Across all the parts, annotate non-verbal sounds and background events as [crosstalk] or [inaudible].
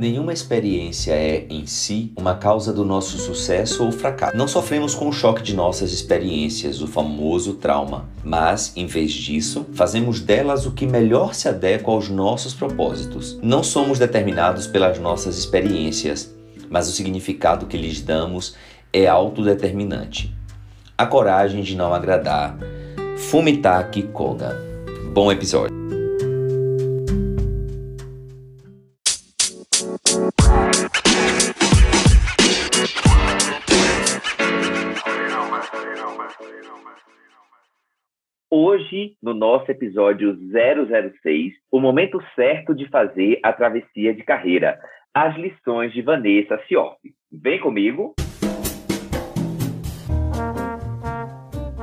Nenhuma experiência é, em si, uma causa do nosso sucesso ou fracasso. Não sofremos com o choque de nossas experiências, o famoso trauma, mas, em vez disso, fazemos delas o que melhor se adequa aos nossos propósitos. Não somos determinados pelas nossas experiências, mas o significado que lhes damos é autodeterminante. A coragem de não agradar. Fumitaki Koga. Bom episódio. Hoje, no nosso episódio 006, o momento certo de fazer a travessia de carreira. As lições de Vanessa Sioff. Vem comigo.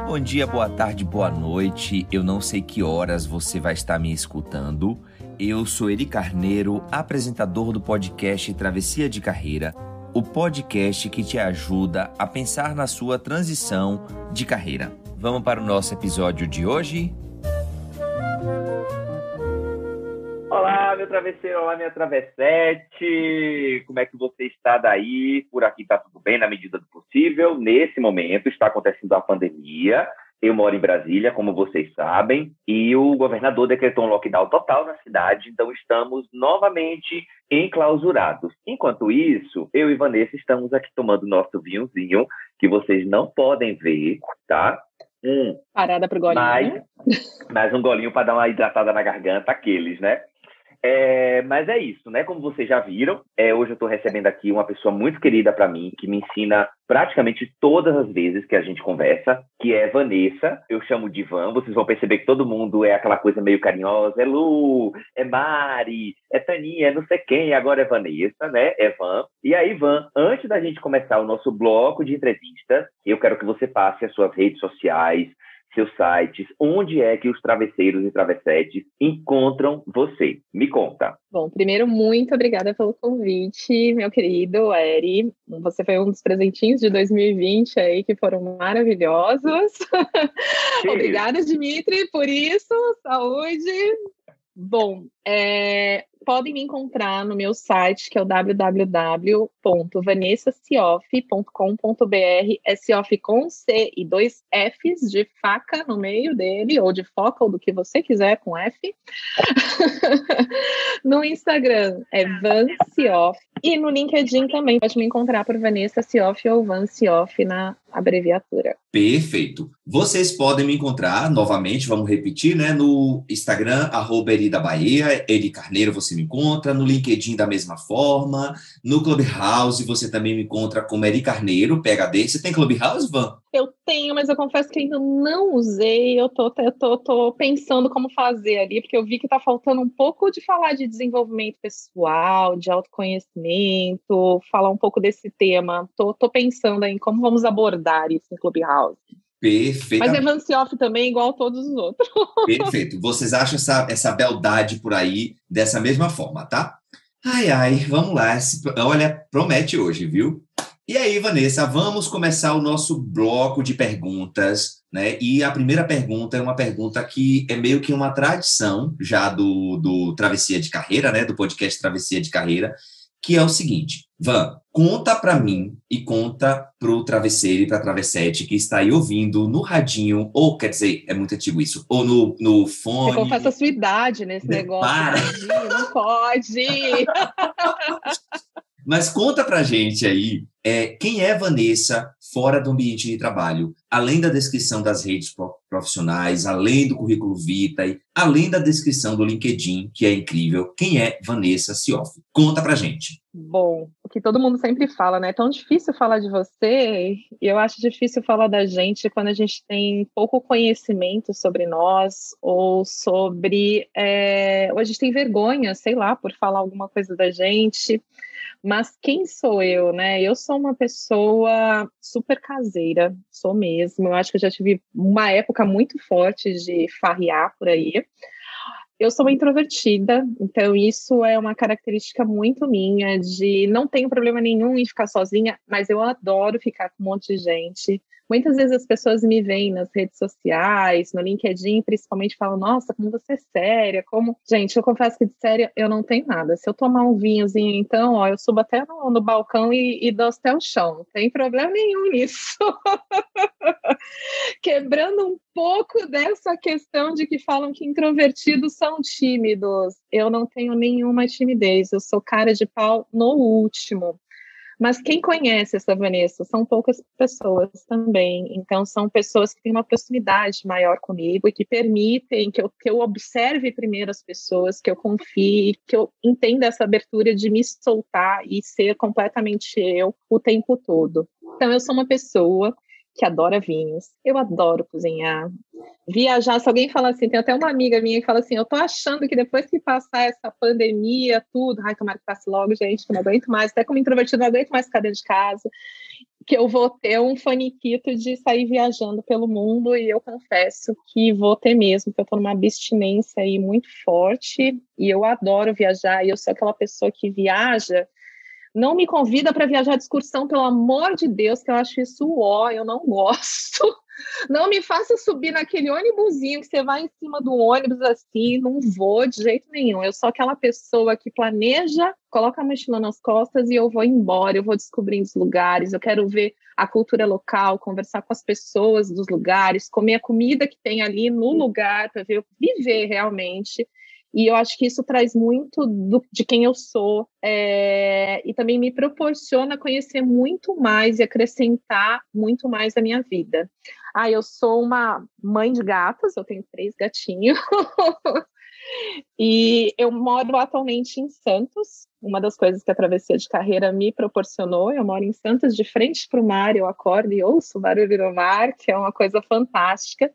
Bom dia, boa tarde, boa noite. Eu não sei que horas você vai estar me escutando. Eu sou Eri Carneiro, apresentador do podcast Travessia de Carreira, o podcast que te ajuda a pensar na sua transição de carreira. Vamos para o nosso episódio de hoje? Olá, meu travesseiro, olá, minha travessete. Como é que você está daí? Por aqui está tudo bem na medida do possível. Nesse momento está acontecendo a pandemia. Eu moro em Brasília, como vocês sabem, e o governador decretou um lockdown total na cidade, então estamos novamente enclausurados. Enquanto isso, eu e Vanessa estamos aqui tomando nosso vinhozinho, que vocês não podem ver, tá? Hum. Parada pro golinho. Mais, né? mais um golinho para dar uma hidratada na garganta, aqueles, né? É, mas é isso, né? Como vocês já viram, é, hoje eu estou recebendo aqui uma pessoa muito querida para mim, que me ensina praticamente todas as vezes que a gente conversa, que é Vanessa. Eu chamo de Van. Vocês vão perceber que todo mundo é aquela coisa meio carinhosa. É Lu, é Mari, é Taninha, é não sei quem. Agora é Vanessa, né? É Van. E aí, Van, antes da gente começar o nosso bloco de entrevistas, eu quero que você passe as suas redes sociais, seus sites, onde é que os travesseiros e travessetes encontram você? Me conta. Bom, primeiro, muito obrigada pelo convite, meu querido Eri. Você foi um dos presentinhos de 2020 aí que foram maravilhosos. [laughs] obrigada, Dimitri, por isso. Saúde. Bom, é, podem me encontrar no meu site, que é o www.vanessacioff.com.br, é Cioff com C e dois Fs de faca no meio dele, ou de foca, ou do que você quiser com F. [laughs] no Instagram é Van Cioff, e no LinkedIn também pode me encontrar por Vanessa Cioff ou Van Cioff na abreviatura. Perfeito. Vocês podem me encontrar novamente, vamos repetir, né? No Instagram, arroba Eri da Bahia, Eri Carneiro você me encontra, no LinkedIn da mesma forma, no Clubhouse você também me encontra como Eri Carneiro, PHD. Você tem Clubhouse, Van? Eu tenho, mas eu confesso que ainda não usei. Eu tô, eu tô, tô pensando como fazer ali, porque eu vi que tá faltando um pouco de falar de desenvolvimento pessoal, de autoconhecimento, falar um pouco desse tema. Tô, tô pensando em como vamos abordar isso no Clubhouse. Perfeito. Mas Evancioff também, igual todos os outros. Perfeito. Vocês acham essa, essa beldade por aí dessa mesma forma, tá? Ai, ai, vamos lá. Olha, promete hoje, viu? E aí, Vanessa, vamos começar o nosso bloco de perguntas, né? E a primeira pergunta é uma pergunta que é meio que uma tradição já do, do Travessia de Carreira, né? Do podcast Travessia de Carreira, que é o seguinte: Van, conta para mim e conta pro travesseiro e pra travessete que está aí ouvindo no radinho, ou quer dizer, é muito antigo isso, ou no, no fone. Você confessa a sua idade nesse negócio. Para. Não pode. [laughs] Mas conta pra gente aí é, quem é Vanessa fora do ambiente de trabalho, além da descrição das redes profissionais, além do currículo vitae, além da descrição do LinkedIn, que é incrível, quem é Vanessa Sioff? Conta pra gente. Bom, o que todo mundo sempre fala, né? É tão difícil falar de você, e eu acho difícil falar da gente quando a gente tem pouco conhecimento sobre nós, ou sobre. É, ou a gente tem vergonha, sei lá, por falar alguma coisa da gente. Mas quem sou eu, né? Eu sou uma pessoa super caseira, sou mesmo. Eu acho que eu já tive uma época muito forte de farrear por aí. Eu sou introvertida, então isso é uma característica muito minha de não tenho problema nenhum em ficar sozinha, mas eu adoro ficar com um monte de gente. Muitas vezes as pessoas me veem nas redes sociais, no LinkedIn, principalmente, falam: Nossa, como você é séria, como. Gente, eu confesso que de séria eu não tenho nada. Se eu tomar um vinhozinho, então, ó, eu subo até no, no balcão e, e dou até o chão. Não tem problema nenhum [laughs] nisso. Quebrando um pouco dessa questão de que falam que introvertidos são tímidos. Eu não tenho nenhuma timidez, eu sou cara de pau no último. Mas quem conhece essa Vanessa são poucas pessoas também. Então, são pessoas que têm uma proximidade maior comigo e que permitem que eu, que eu observe primeiro as pessoas, que eu confie, que eu entenda essa abertura de me soltar e ser completamente eu o tempo todo. Então, eu sou uma pessoa que adora vinhos. Eu adoro cozinhar. Viajar, se alguém fala assim, tem até uma amiga minha que fala assim, eu tô achando que depois que passar essa pandemia, tudo, ai, tomara que passe logo, gente, que não aguento mais, até como introvertido, não aguento mais ficar dentro de casa, que eu vou ter um faniquito de sair viajando pelo mundo, e eu confesso que vou ter mesmo, porque eu tô numa abstinência aí muito forte, e eu adoro viajar, e eu sou aquela pessoa que viaja não me convida para viajar de excursão, pelo amor de Deus, que eu acho isso ó, eu não gosto. [laughs] Não me faça subir naquele ônibusinho que você vai em cima do ônibus assim, não vou de jeito nenhum. Eu sou aquela pessoa que planeja, coloca a mochila nas costas e eu vou embora, eu vou descobrindo os lugares, eu quero ver a cultura local, conversar com as pessoas dos lugares, comer a comida que tem ali no lugar para ver, viver realmente. E eu acho que isso traz muito do, de quem eu sou é, e também me proporciona conhecer muito mais e acrescentar muito mais à minha vida. Ah, eu sou uma mãe de gatos, eu tenho três gatinhos. [laughs] e eu moro atualmente em Santos, uma das coisas que a travessia de carreira me proporcionou. Eu moro em Santos, de frente para o mar, eu acordo e ouço o barulho do mar, que é uma coisa fantástica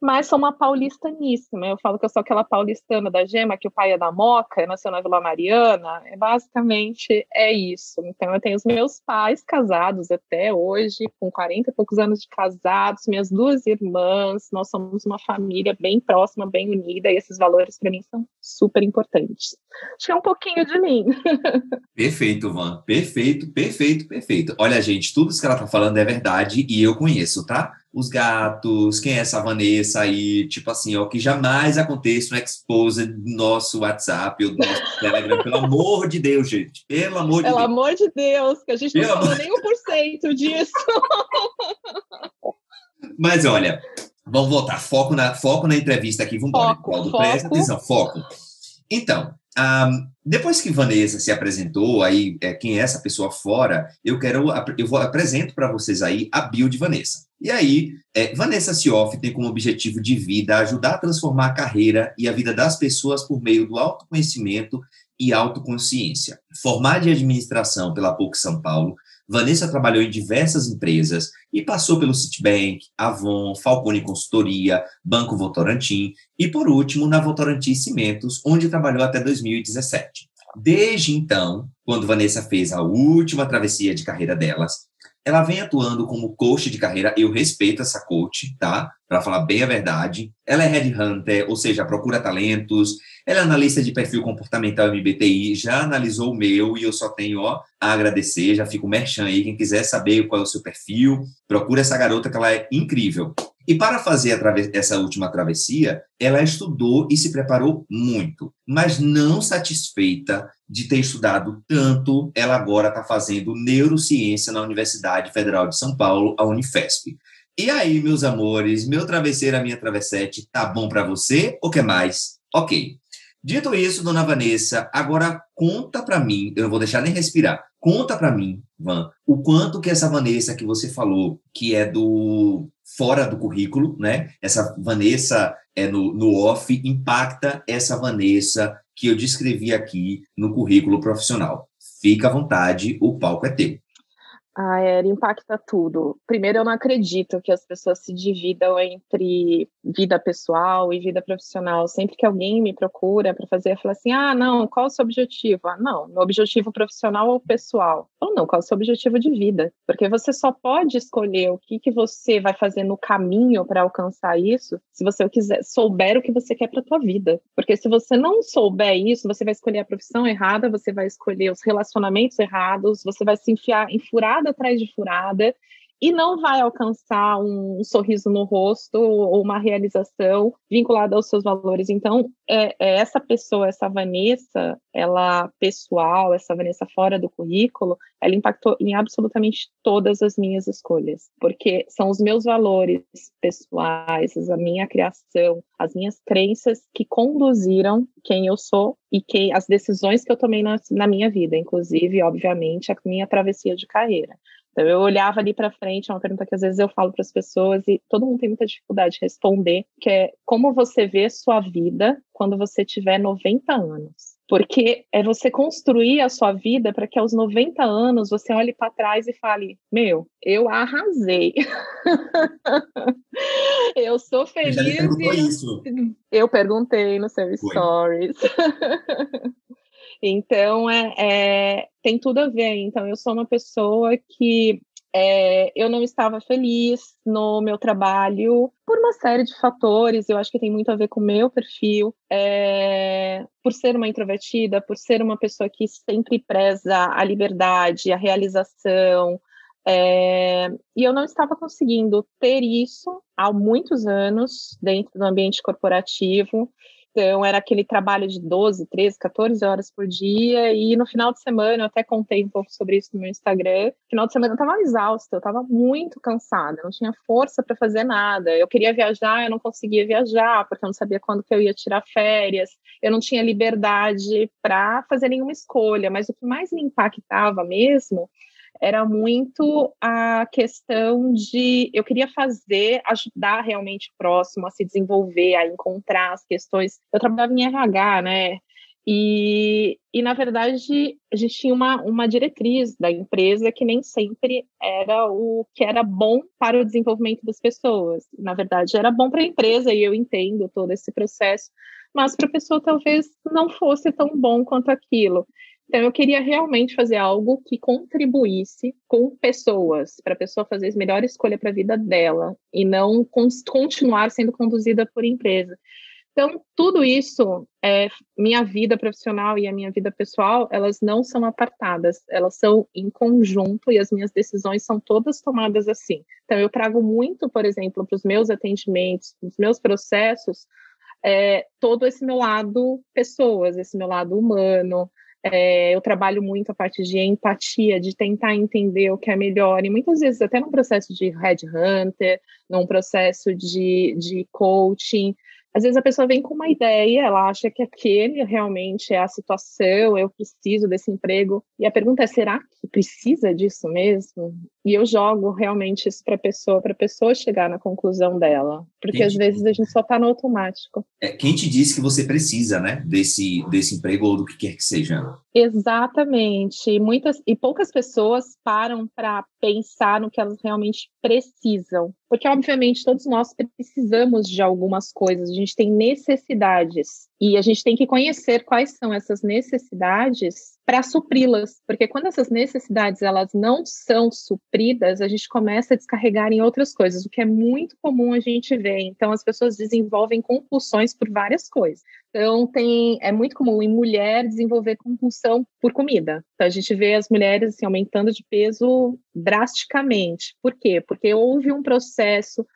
mas sou uma paulistaníssima. Eu falo que eu sou aquela paulistana da gema, que o pai é da Moca, nasceu na Vila Mariana. É, basicamente é isso. Então, eu tenho os meus pais casados até hoje, com 40 e poucos anos de casados, minhas duas irmãs. Nós somos uma família bem próxima, bem unida, e esses valores para mim são super importantes. Acho que é um pouquinho de mim. [laughs] Perfeito, Van. Perfeito, perfeito, perfeito. Olha, gente, tudo isso que ela está falando é verdade e eu conheço, tá? Os gatos, quem é essa Vanessa aí, tipo assim, ó, que jamais aconteça um expose do nosso WhatsApp ou do nosso [laughs] Telegram, pelo amor de Deus, gente, pelo amor de pelo Deus. Pelo amor de Deus, que a gente pelo não falou nem um por cento disso. [laughs] Mas olha, vamos voltar, foco na, foco na entrevista aqui, vamos embora. Foco, Presta atenção, foco. Então, um, depois que Vanessa se apresentou, aí é, quem é essa pessoa fora, eu quero, eu vou apresento para vocês aí a bio de Vanessa. E aí, é, Vanessa Sioff tem como objetivo de vida ajudar a transformar a carreira e a vida das pessoas por meio do autoconhecimento e autoconsciência. Formada em administração pela PUC São Paulo, Vanessa trabalhou em diversas empresas e passou pelo Citibank, Avon, Falcone Consultoria, Banco Votorantim e, por último, na Votorantim Cimentos, onde trabalhou até 2017. Desde então, quando Vanessa fez a última travessia de carreira delas, ela vem atuando como coach de carreira. Eu respeito essa coach, tá? Para falar bem a verdade. Ela é headhunter, ou seja, procura talentos. Ela é analista de perfil comportamental MBTI. Já analisou o meu e eu só tenho, ó, a agradecer. Já fico merchan aí. Quem quiser saber qual é o seu perfil, procura essa garota que ela é incrível. E para fazer essa última travessia, ela estudou e se preparou muito, mas não satisfeita de ter estudado tanto, ela agora está fazendo neurociência na Universidade Federal de São Paulo, a Unifesp. E aí, meus amores, meu travesseiro, a minha travessete, tá bom para você ou quer mais? Ok. Dito isso, dona Vanessa, agora conta para mim, eu não vou deixar nem respirar. Conta para mim, Van, o quanto que essa Vanessa que você falou, que é do fora do currículo, né? Essa Vanessa é no, no off, impacta essa Vanessa que eu descrevi aqui no currículo profissional. Fica à vontade, o palco é teu. Ah, é, impacta tudo. Primeiro, eu não acredito que as pessoas se dividam entre vida pessoal e vida profissional. Sempre que alguém me procura para fazer, fala assim: ah, não, qual o seu objetivo? Ah, não, meu objetivo profissional ou pessoal? Ou não, qual o seu objetivo de vida? Porque você só pode escolher o que, que você vai fazer no caminho para alcançar isso se você quiser, souber o que você quer para a tua vida. Porque se você não souber isso, você vai escolher a profissão errada, você vai escolher os relacionamentos errados, você vai se enfiar, enfurar furada atrás de furada e não vai alcançar um, sorriso no rosto ou uma realização vinculada aos seus valores. Então, é, é essa pessoa, essa Vanessa, ela pessoal, essa Vanessa fora do currículo, ela impactou em absolutamente todas as minhas escolhas, porque são os meus valores pessoais, a minha criação, as minhas crenças que conduziram quem eu sou e que as decisões que eu tomei na, na minha vida, inclusive, obviamente, a minha travessia de carreira. Então, eu olhava ali para frente, é uma pergunta que às vezes eu falo para as pessoas e todo mundo tem muita dificuldade de responder, que é como você vê sua vida quando você tiver 90 anos? Porque é você construir a sua vida para que aos 90 anos você olhe para trás e fale: Meu, eu arrasei. [laughs] eu sou feliz. Já perguntou e... isso? Eu perguntei no seu Foi. stories. [laughs] Então, é, é, tem tudo a ver. Então, eu sou uma pessoa que é, eu não estava feliz no meu trabalho por uma série de fatores. Eu acho que tem muito a ver com o meu perfil. É, por ser uma introvertida, por ser uma pessoa que sempre preza a liberdade, a realização. É, e eu não estava conseguindo ter isso há muitos anos dentro do ambiente corporativo. Então, era aquele trabalho de 12, 13, 14 horas por dia. E no final de semana, eu até contei um pouco sobre isso no meu Instagram. No final de semana, eu estava exausta, eu estava muito cansada, não tinha força para fazer nada. Eu queria viajar, eu não conseguia viajar, porque eu não sabia quando que eu ia tirar férias. Eu não tinha liberdade para fazer nenhuma escolha. Mas o que mais me impactava mesmo era muito a questão de eu queria fazer, ajudar realmente o próximo a se desenvolver, a encontrar as questões. Eu trabalhava em RH, né? E, e na verdade, a gente tinha uma, uma diretriz da empresa que nem sempre era o que era bom para o desenvolvimento das pessoas. Na verdade, era bom para a empresa, e eu entendo todo esse processo, mas para a pessoa talvez não fosse tão bom quanto aquilo. Então, eu queria realmente fazer algo que contribuísse com pessoas, para a pessoa fazer a melhor escolha para a vida dela e não continuar sendo conduzida por empresa. Então, tudo isso, é, minha vida profissional e a minha vida pessoal, elas não são apartadas, elas são em conjunto e as minhas decisões são todas tomadas assim. Então, eu trago muito, por exemplo, para os meus atendimentos, para os meus processos, é, todo esse meu lado pessoas, esse meu lado humano, é, eu trabalho muito a parte de empatia, de tentar entender o que é melhor, e muitas vezes até num processo de headhunter, num processo de, de coaching, às vezes a pessoa vem com uma ideia, ela acha que aquele realmente é a situação, eu preciso desse emprego. E a pergunta é: será que precisa disso mesmo? E eu jogo realmente isso para a pessoa, para a pessoa chegar na conclusão dela. Porque quem às vezes a gente só está no automático. É, quem te disse que você precisa, né, desse, desse emprego ou do que quer que seja? Exatamente. Muitas e poucas pessoas param para pensar no que elas realmente precisam. Porque, obviamente, todos nós precisamos de algumas coisas, a gente tem necessidades. E a gente tem que conhecer quais são essas necessidades para supri-las, porque quando essas necessidades elas não são supridas, a gente começa a descarregar em outras coisas, o que é muito comum a gente ver. Então as pessoas desenvolvem compulsões por várias coisas. Então tem é muito comum em mulher desenvolver compulsão por comida. Então a gente vê as mulheres assim, aumentando de peso drasticamente. Por quê? Porque houve um processo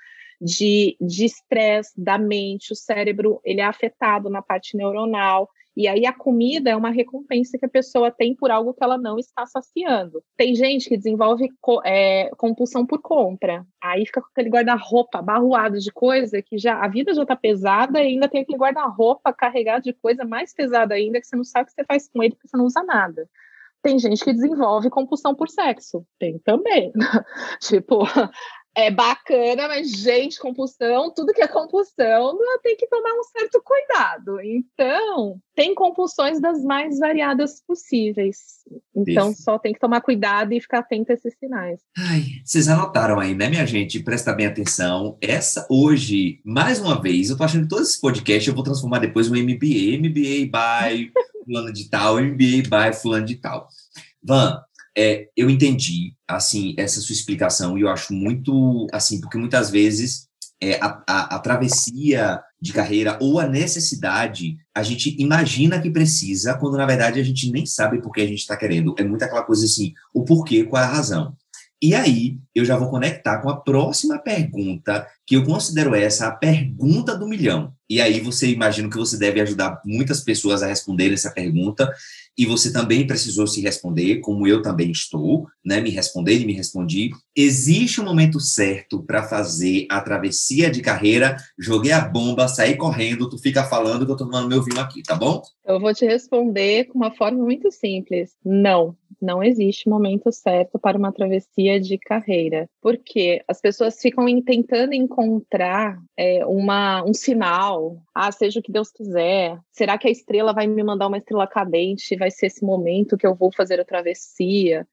de estresse da mente, o cérebro ele é afetado na parte neuronal E aí a comida é uma recompensa que a pessoa tem por algo que ela não está saciando. Tem gente que desenvolve é, compulsão por compra. Aí fica com aquele guarda-roupa barroado de coisa que já a vida já está pesada e ainda tem aquele guarda-roupa carregado de coisa mais pesada ainda que você não sabe o que você faz com ele porque você não usa nada. Tem gente que desenvolve compulsão por sexo. Tem também. [laughs] tipo, é bacana, mas, gente, compulsão, tudo que é compulsão, tem que tomar um certo cuidado. Então, tem compulsões das mais variadas possíveis. Então, Isso. só tem que tomar cuidado e ficar atento a esses sinais. Ai, vocês anotaram aí, né, minha gente? Presta bem atenção. Essa, hoje, mais uma vez, eu tô achando que todo esse podcast eu vou transformar depois no MBA. MBA by [laughs] fulano de tal, MBA by fulano de tal. Van, é, eu entendi, assim, essa sua explicação e eu acho muito, assim, porque muitas vezes é, a, a, a, travessia de carreira ou a necessidade, a gente imagina que precisa, quando na verdade a gente nem sabe por que a gente está querendo. É muito aquela coisa assim, o porquê, qual é a razão. E aí, eu já vou conectar com a próxima pergunta, que eu considero essa a pergunta do milhão. E aí, você imagina que você deve ajudar muitas pessoas a responder essa pergunta, e você também precisou se responder, como eu também estou, né? Me responder e me respondi. Existe um momento certo para fazer a travessia de carreira. Joguei a bomba, saí correndo, tu fica falando que eu tô tomando meu vinho aqui, tá bom? Eu vou te responder com uma forma muito simples. Não, não existe momento certo para uma travessia de carreira, porque as pessoas ficam tentando encontrar é, uma, um sinal, ah, seja o que Deus quiser, será que a estrela vai me mandar uma estrela cadente, vai ser esse momento que eu vou fazer a travessia?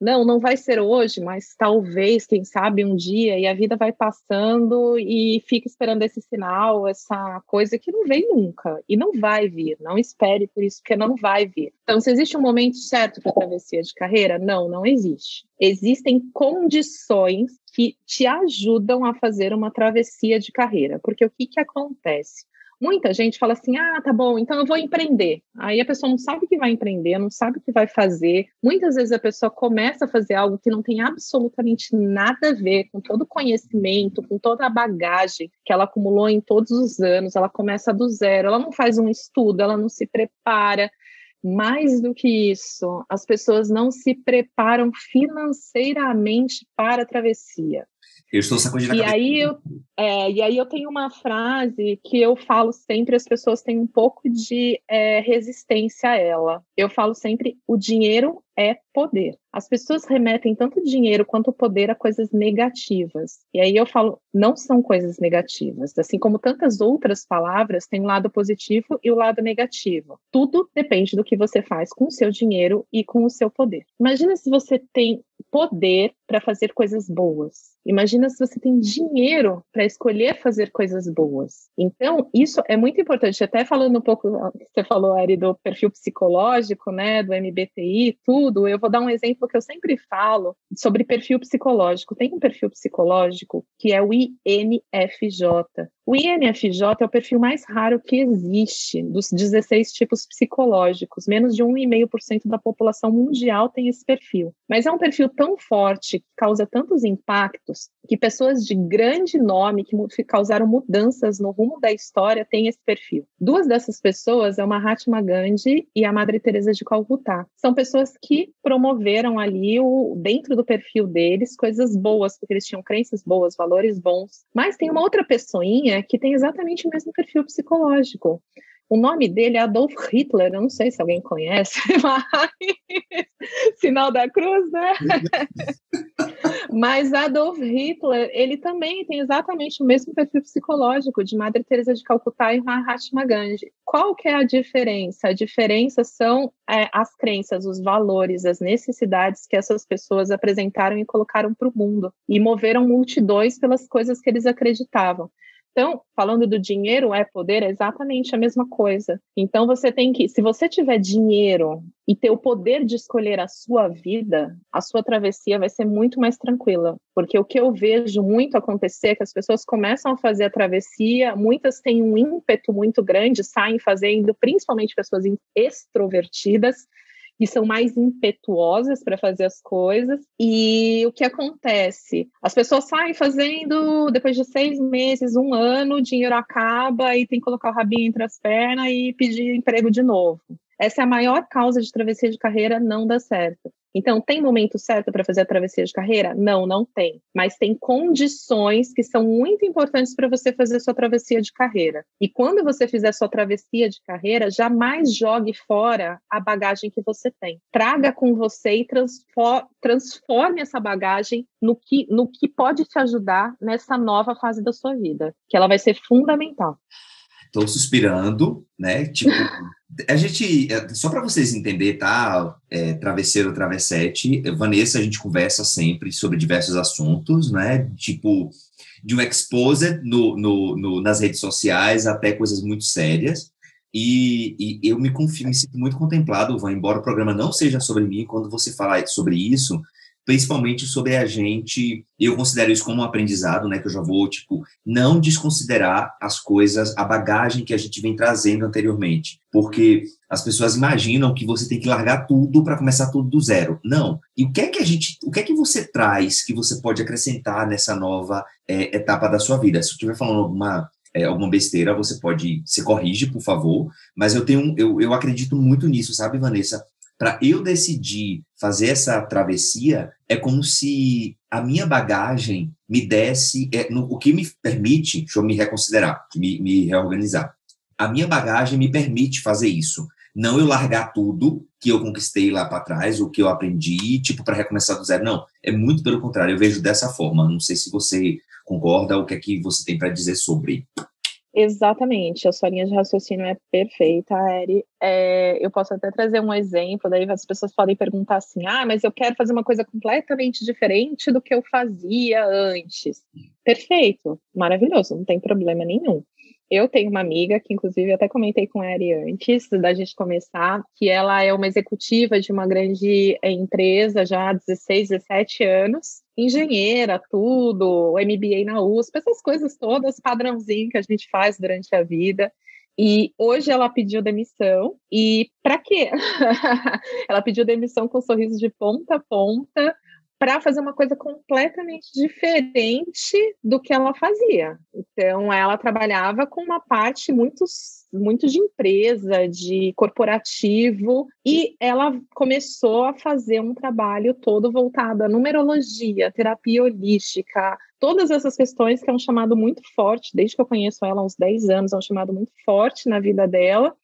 Não, não vai ser hoje, mas talvez, quem sabe, um dia, e a vida vai passando e fica esperando esse sinal, essa coisa que não vem nunca, e não vai vir, não espere por isso, porque não vai vir. Então, se existe um momento certo para travessia de carreira? Não, não existe. Existem condições que te ajudam a fazer uma travessia de carreira, porque o que, que acontece? Muita gente fala assim: ah, tá bom, então eu vou empreender. Aí a pessoa não sabe o que vai empreender, não sabe o que vai fazer. Muitas vezes a pessoa começa a fazer algo que não tem absolutamente nada a ver com todo o conhecimento, com toda a bagagem que ela acumulou em todos os anos. Ela começa do zero, ela não faz um estudo, ela não se prepara. Mais do que isso, as pessoas não se preparam financeiramente para a travessia. Eu estou sacudindo a e Aí eu, é, e aí eu tenho uma frase que eu falo sempre, as pessoas têm um pouco de é, resistência a ela. Eu falo sempre, o dinheiro é poder. As pessoas remetem tanto dinheiro quanto poder a coisas negativas. E aí eu falo, não são coisas negativas. Assim como tantas outras palavras, tem o um lado positivo e o um lado negativo. Tudo depende do que você faz com o seu dinheiro e com o seu poder. Imagina se você tem poder para fazer coisas boas. Imagina se você tem dinheiro para escolher fazer coisas boas. Então, isso é muito importante. Até falando um pouco, você falou, Ari, do perfil psicológico, né, do MBTI, tudo. Eu vou dar um exemplo que eu sempre falo sobre perfil psicológico. Tem um perfil psicológico que é o INFJ. O INFJ é o perfil mais raro que existe dos 16 tipos psicológicos. Menos de 1,5% da população mundial tem esse perfil. Mas é um perfil tão forte, que causa tantos impactos, que pessoas de grande nome, que causaram mudanças no rumo da história, têm esse perfil. Duas dessas pessoas é o Mahatma Gandhi e a Madre Teresa de Calcutá. São pessoas que promoveram ali, o, dentro do perfil deles, coisas boas, porque eles tinham crenças boas, valores bons. Mas tem uma outra pessoinha que tem exatamente o mesmo perfil psicológico. O nome dele é Adolf Hitler, eu não sei se alguém conhece, [laughs] mas sinal da cruz, né? mas Adolf Hitler, ele também tem exatamente o mesmo perfil psicológico de Madre Teresa de Calcutá e Mahatma Gandhi. Qual que é a diferença? A diferença são é, as crenças, os valores, as necessidades que essas pessoas apresentaram e colocaram para o mundo e moveram multidões pelas coisas que eles acreditavam. Então, falando do dinheiro é poder, é exatamente a mesma coisa. Então, você tem que, se você tiver dinheiro e ter o poder de escolher a sua vida, a sua travessia vai ser muito mais tranquila. Porque o que eu vejo muito acontecer é que as pessoas começam a fazer a travessia, muitas têm um ímpeto muito grande, saem fazendo, principalmente pessoas extrovertidas, que são mais impetuosas para fazer as coisas. E o que acontece? As pessoas saem fazendo, depois de seis meses, um ano, o dinheiro acaba e tem que colocar o rabinho entre as pernas e pedir emprego de novo. Essa é a maior causa de travessia de carreira não dar certo. Então, tem momento certo para fazer a travessia de carreira? Não, não tem. Mas tem condições que são muito importantes para você fazer sua travessia de carreira. E quando você fizer sua travessia de carreira, jamais jogue fora a bagagem que você tem. Traga com você e transforme essa bagagem no que, no que pode te ajudar nessa nova fase da sua vida, que ela vai ser fundamental. Estou suspirando, né? Tipo, a gente, é, só para vocês entenderem, tá? É, travesseiro, travessete, Vanessa, a gente conversa sempre sobre diversos assuntos, né? Tipo, de um exposed no, no, no, nas redes sociais até coisas muito sérias. E, e eu me confio, me sinto muito contemplado, Van, embora o programa não seja sobre mim, quando você fala sobre isso, principalmente sobre a gente, eu considero isso como um aprendizado, né, que eu já vou, tipo, não desconsiderar as coisas, a bagagem que a gente vem trazendo anteriormente, porque as pessoas imaginam que você tem que largar tudo para começar tudo do zero. Não. E o que é que a gente, o que é que você traz que você pode acrescentar nessa nova é, etapa da sua vida? Se eu estiver falando alguma é, alguma besteira, você pode se corrige, por favor. Mas eu tenho, eu, eu acredito muito nisso, sabe, Vanessa? Para eu decidir fazer essa travessia, é como se a minha bagagem me desse, é, no, o que me permite, deixa eu me reconsiderar, me, me reorganizar. A minha bagagem me permite fazer isso. Não eu largar tudo que eu conquistei lá para trás, o que eu aprendi, tipo, para recomeçar do zero. Não, é muito pelo contrário, eu vejo dessa forma. Não sei se você concorda, o que é que você tem para dizer sobre. Exatamente, a sua linha de raciocínio é perfeita, Eri. É, eu posso até trazer um exemplo, daí as pessoas podem perguntar assim: ah, mas eu quero fazer uma coisa completamente diferente do que eu fazia antes. Perfeito, maravilhoso, não tem problema nenhum. Eu tenho uma amiga que, inclusive, até comentei com a Eri antes da gente começar, que ela é uma executiva de uma grande eh, empresa já há 16, 17 anos, engenheira, tudo, MBA na USP, essas coisas todas, padrãozinho que a gente faz durante a vida. E hoje ela pediu demissão. E para quê? [laughs] ela pediu demissão com um sorriso de ponta a ponta, para fazer uma coisa completamente diferente do que ela fazia. Então, ela trabalhava com uma parte muito, muito de empresa, de corporativo, e ela começou a fazer um trabalho todo voltado à numerologia, terapia holística, todas essas questões que é um chamado muito forte, desde que eu conheço ela há uns 10 anos, é um chamado muito forte na vida dela.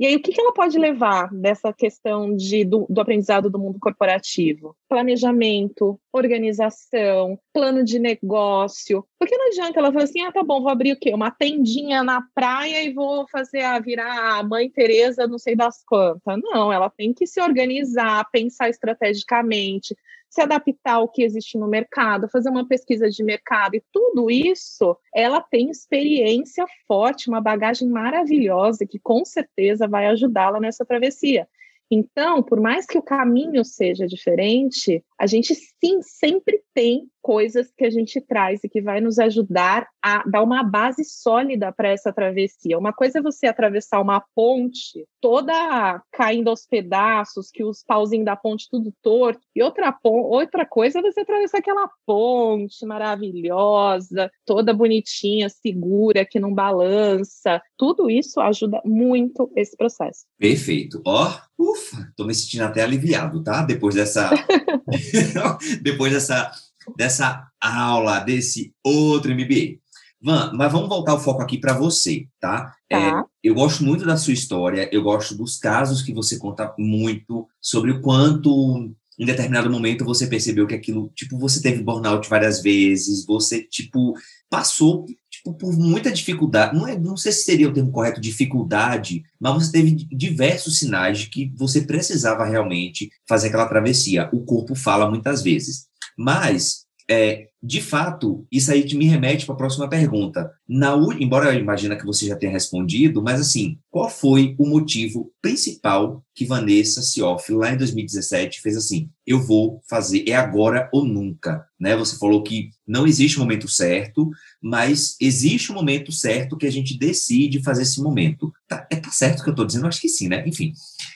E aí, o que, ela pode levar dessa questão de, do, do aprendizado do mundo corporativo? Planejamento, organização, plano de negócio. Porque não adianta ela falar assim: ah, tá bom, vou abrir o quê? Uma tendinha na praia e vou fazer a virar a mãe Teresa, não sei das quantas. Não, ela tem que se organizar, pensar estrategicamente, se adaptar ao que existe no mercado, fazer uma pesquisa de mercado e tudo isso, ela tem experiência forte, uma bagagem maravilhosa que com certeza vai ajudá-la nessa travessia. Então, por mais que o caminho seja diferente, a gente sim sempre tem coisas que a gente traz e que vai nos ajudar a dar uma base sólida para essa travessia. Uma coisa é você atravessar uma ponte toda caindo aos pedaços, que os pauzinhos da ponte tudo torto, e outra, outra coisa é você atravessar aquela ponte maravilhosa, toda bonitinha, segura, que não balança. Tudo isso ajuda muito esse processo. Perfeito. Ó, oh, ufa, tô me sentindo até aliviado, tá? Depois dessa [laughs] [laughs] depois dessa, dessa aula, desse outro MBA. Van, mas vamos voltar o foco aqui para você, tá? tá. É, eu gosto muito da sua história, eu gosto dos casos que você conta muito sobre o quanto em determinado momento você percebeu que aquilo, tipo, você teve burnout várias vezes, você, tipo, passou tipo, por muita dificuldade, não, é, não sei se seria o termo correto, dificuldade, mas você teve diversos sinais de que você precisava realmente fazer aquela travessia. O corpo fala muitas vezes. Mas é, de fato, isso aí me remete para a próxima pergunta. Na, embora eu imagine que você já tenha respondido, mas assim, qual foi o motivo principal que Vanessa Sioff, lá em 2017, fez assim, eu vou fazer, é agora ou nunca, né? Você falou que não existe momento certo, mas existe um momento certo que a gente decide fazer esse momento. Tá, é, tá certo que eu estou dizendo? Acho que sim, né? Enfim.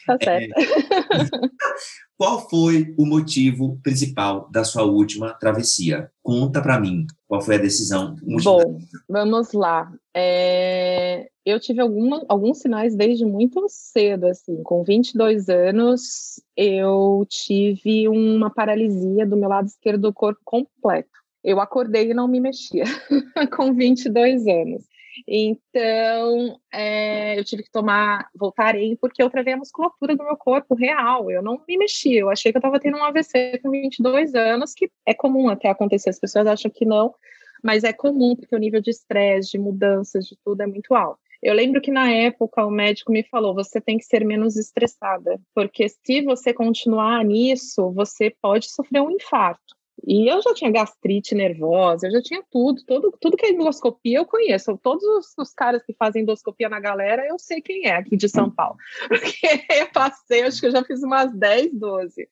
Tá certo. É, qual foi o motivo principal da sua última travessia? Conta para mim qual foi a decisão. Bom, vamos lá. É, eu tive alguma, alguns sinais desde muito cedo, assim, com 22 anos, eu tive uma paralisia do meu lado esquerdo do corpo completo. Eu acordei e não me mexia, [laughs] com 22 anos. Então, é, eu tive que tomar Voltarem porque eu travei a musculatura do meu corpo real. Eu não me mexia. Eu achei que eu estava tendo um AVC com 22 anos, que é comum até acontecer. As pessoas acham que não, mas é comum porque o nível de estresse, de mudanças, de tudo é muito alto. Eu lembro que na época o médico me falou: você tem que ser menos estressada, porque se você continuar nisso, você pode sofrer um infarto. E eu já tinha gastrite nervosa, eu já tinha tudo, tudo, tudo que é endoscopia eu conheço. Todos os, os, caras que fazem endoscopia na galera, eu sei quem é aqui de São Paulo. [laughs] Porque eu passei, acho que eu já fiz umas 10, 12.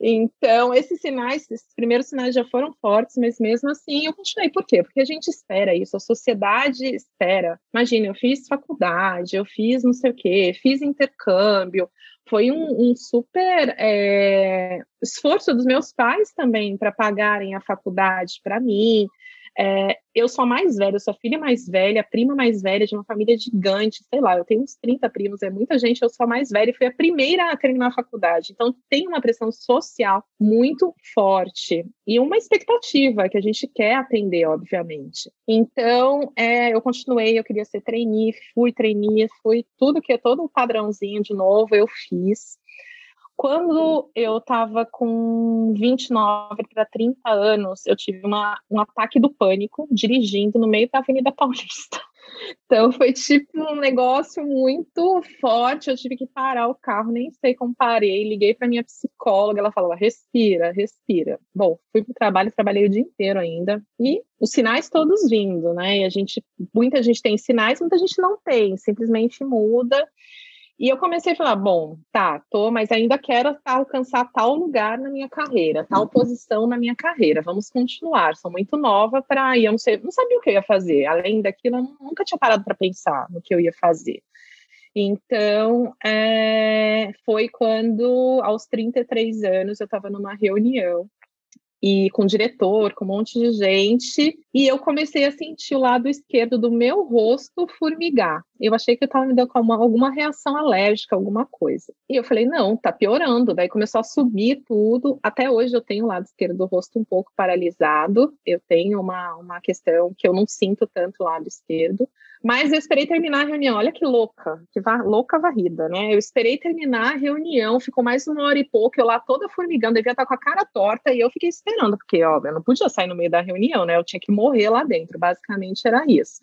Então, esses sinais, esses primeiros sinais já foram fortes, mas mesmo assim eu continuei. Por quê? Porque a gente espera isso, a sociedade espera. Imagina, eu fiz faculdade, eu fiz não sei o quê, fiz intercâmbio, foi um, um super é, esforço dos meus pais também para pagarem a faculdade para mim. É, eu sou a mais velha, eu sou a filha mais velha, a prima mais velha de uma família gigante, sei lá, eu tenho uns 30 primos, é muita gente, eu sou a mais velha e fui a primeira a terminar a faculdade. Então tem uma pressão social muito forte e uma expectativa que a gente quer atender, obviamente. Então é, eu continuei, eu queria ser trainee, fui trainee, fui tudo que é todo o padrãozinho de novo, eu fiz. Quando eu estava com 29 para 30 anos, eu tive uma, um ataque do pânico dirigindo no meio da Avenida Paulista. [laughs] Então foi tipo um negócio muito forte. Eu tive que parar o carro, nem sei como parei. Liguei para minha psicóloga, ela falou: respira, respira. Bom, fui para o trabalho, trabalhei o dia inteiro ainda. E os sinais todos vindo, né? E a gente, muita gente tem sinais, muita gente não tem, simplesmente muda. E eu comecei a falar, bom, tá, tô, mas ainda quero alcançar tal lugar na minha carreira, tal posição na minha carreira. Vamos continuar. Sou muito nova para ir, eu não sei, não sabia o que eu ia fazer. Além daquilo, eu nunca tinha parado para pensar no que eu ia fazer. Então, é, foi quando, aos 33 anos, eu estava numa reunião e com o diretor, com um monte de gente, e eu comecei a sentir o lado esquerdo do meu rosto formigar. Eu achei que eu estava me dando uma, alguma reação alérgica, alguma coisa. E eu falei, não, tá piorando. Daí começou a subir tudo. Até hoje eu tenho o lado esquerdo do rosto um pouco paralisado. Eu tenho uma, uma questão que eu não sinto tanto o lado esquerdo. Mas eu esperei terminar a reunião. Olha que louca, que va louca varrida, né? Eu esperei terminar a reunião, ficou mais uma hora e pouco, eu lá toda formigando, devia estar com a cara torta, e eu fiquei esperando, porque, ó, eu não podia sair no meio da reunião, né? Eu tinha que morrer lá dentro, basicamente era isso.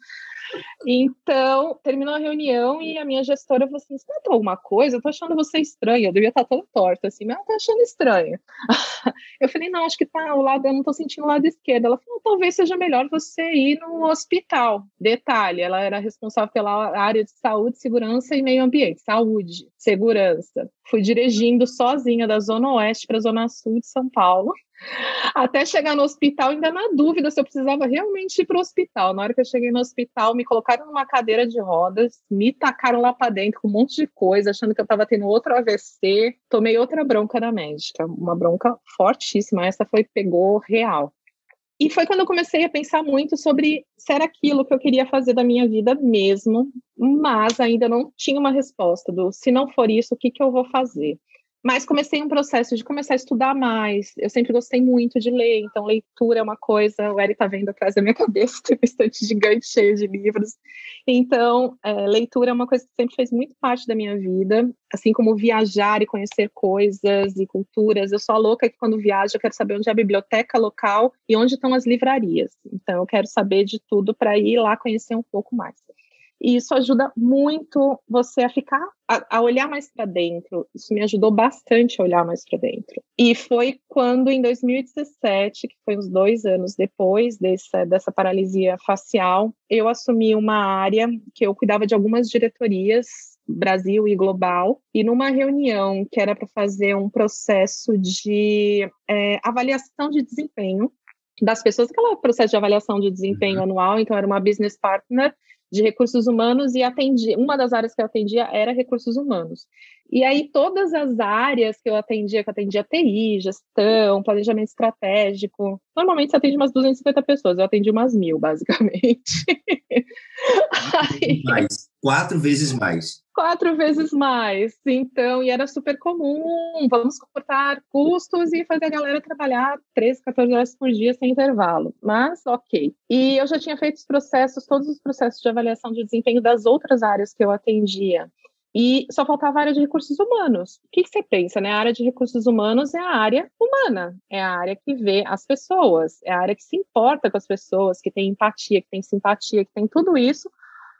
Então, terminou a reunião e a minha gestora falou assim: Você notou alguma coisa? Eu tô achando você estranha. Eu devia estar toda torta, assim, mas eu tô achando estranha. [laughs] Eu falei: Não, acho que tá o lado, eu não tô sentindo o lado esquerdo. Ela falou: Talvez seja melhor você ir no hospital. Detalhe: ela era responsável pela área de saúde, segurança e meio ambiente. Saúde, segurança. Fui dirigindo sozinha da Zona Oeste para a Zona Sul de São Paulo até chegar no hospital, ainda na dúvida se eu precisava realmente ir para o hospital. Na hora que eu cheguei no hospital, me colocaram numa cadeira de rodas, me tacaram lá para dentro com um monte de coisa, achando que eu estava tendo outro AVC. Tomei outra bronca da médica, uma bronca fortíssima. Essa foi, pegou real. E foi quando eu comecei a pensar muito sobre se era aquilo que eu queria fazer da minha vida mesmo, mas ainda não tinha uma resposta do se não for isso, o que, que eu vou fazer. Mas comecei um processo de começar a estudar mais. Eu sempre gostei muito de ler, então leitura é uma coisa. O Eric está vendo atrás da minha [laughs] cabeça, tem um estante gigante cheio de livros. Então, é, leitura é uma coisa que sempre fez muito parte da minha vida, assim como viajar e conhecer coisas e culturas. Eu sou a louca que quando viajo eu quero saber onde é a biblioteca local e onde estão as livrarias. Então, eu quero saber de tudo para ir lá conhecer um pouco mais. E isso ajuda muito você a ficar, a, a olhar mais para dentro. Isso me ajudou bastante a olhar mais para dentro. E foi quando, em 2017, que foi uns dois anos depois dessa, dessa paralisia facial, eu assumi uma área que eu cuidava de algumas diretorias Brasil e global, e numa reunião que era para fazer um processo de é, avaliação de desempenho das pessoas, aquele processo de avaliação de desempenho uhum. anual, então era uma business partner de recursos humanos e atendi, uma das áreas que eu atendia era recursos humanos. E aí todas as áreas que eu atendia, que eu atendia TI, gestão, planejamento estratégico, normalmente você atende umas 250 pessoas, eu atendi umas mil, basicamente. [laughs] aí, mais, quatro vezes mais. Quatro vezes mais, então, e era super comum, vamos cortar custos e fazer a galera trabalhar 13, 14 horas por dia sem intervalo, mas ok. E eu já tinha feito os processos, todos os processos de avaliação de desempenho das outras áreas que eu atendia. E só faltava a área de recursos humanos. O que, que, você pensa, né? A área de recursos humanos é a área humana, é a área que vê as pessoas, é a área que se importa com as pessoas, que tem empatia, que tem simpatia, que tem tudo isso.